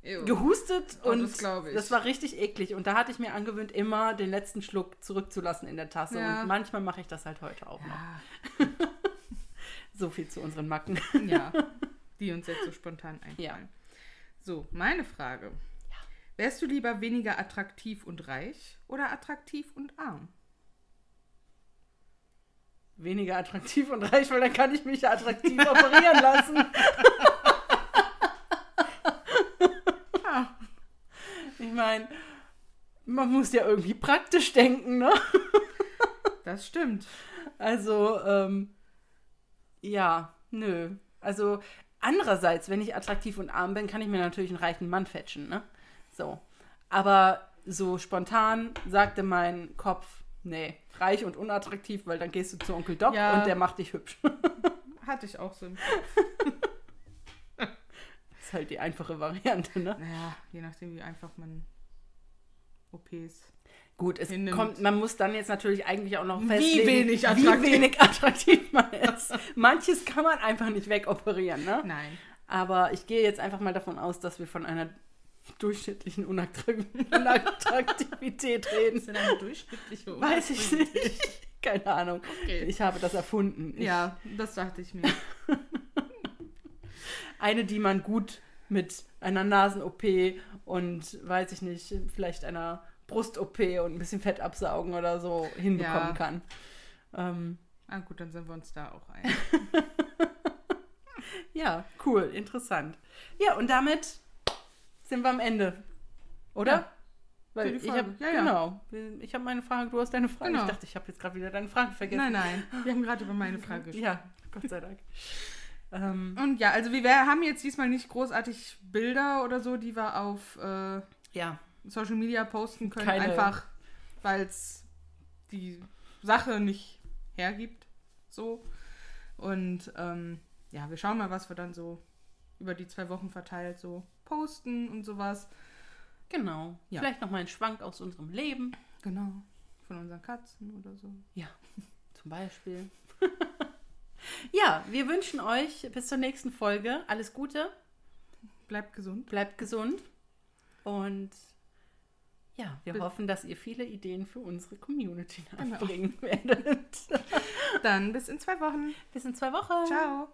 Ew. Gehustet Oh, und das das war richtig eklig. Und da hatte ich mir angewöhnt, immer den letzten Schluck zurückzulassen in der Tasse. Ja. Und manchmal mache ich das halt heute auch noch. Ja, So viel zu unseren Macken. ja, (laughs) die uns jetzt so spontan einfallen. Ja. So, meine Frage. Wärst du lieber weniger attraktiv und reich oder attraktiv und arm? Weniger attraktiv und reich, weil dann kann ich mich ja attraktiv (laughs) operieren lassen. (laughs) Ja. Ich meine, man muss ja irgendwie praktisch denken, ne? Das stimmt. Also, ähm, ja, nö. Also, andererseits, wenn ich attraktiv und arm bin, kann ich mir natürlich einen reichen Mann fetchen, ne? So. Aber so spontan sagte mein Kopf, nee, reich und unattraktiv, weil dann gehst du zu Onkel Doc Ja. und der macht dich hübsch. (laughs) Hatte ich auch so. im- (laughs) ist halt die einfache Variante, ne? Naja, je nachdem, wie einfach man OPs. Gut, es Hinnimmt. kommt, man muss dann jetzt natürlich eigentlich auch noch Wie festlegen, wenig wie attraktiv. wenig attraktiv man ist. Manches kann man einfach nicht wegoperieren, ne? Nein. Aber ich gehe jetzt einfach mal davon aus, dass wir von einer durchschnittlichen Unattra- (laughs) Unattraktivität reden. Ist denn eine durchschnittliche Weiß ich nicht. (laughs) Keine Ahnung. Okay. Ich habe das erfunden. Ich, Ja, das dachte ich mir. (laughs) Eine, die man gut mit einer Nasen-OP und, weiß ich nicht, vielleicht einer Brust-OP und ein bisschen Fett absaugen oder so hinbekommen Ja. kann. Ähm, Ah gut, dann sind wir uns da auch ein. (laughs) ja, cool, interessant. Ja, und damit sind wir am Ende. Oder? Ja. Weil ich habe Ja, ja. genau, ich habe meine Frage, du hast deine Frage. Genau. Ich dachte, ich habe jetzt gerade wieder deine Frage vergessen. Nein, nein. Wir haben gerade über meine Frage (laughs) gesprochen. Ja, Gott sei Dank. ähm, Und ja, also wir haben jetzt diesmal nicht großartig Bilder oder so, die wir auf äh, ja, Social Media posten können. Keine- Einfach, weil es die Sache nicht hergibt. So. Und ähm, ja, wir schauen mal, was wir dann so über die zwei Wochen verteilt so posten und sowas. genau. Ja. Vielleicht noch mal ein Schwank aus unserem Leben. Genau. Von unseren Katzen oder so. Ja, (laughs) zum Beispiel. (laughs) ja, wir wünschen euch bis zur nächsten Folge alles Gute, Bleibt gesund. bleibt gesund und ja, wir Bis- hoffen, dass ihr viele Ideen für unsere Community Genau. nachbringen (laughs) werdet. Dann bis in zwei Wochen. Bis in zwei Wochen. Ciao.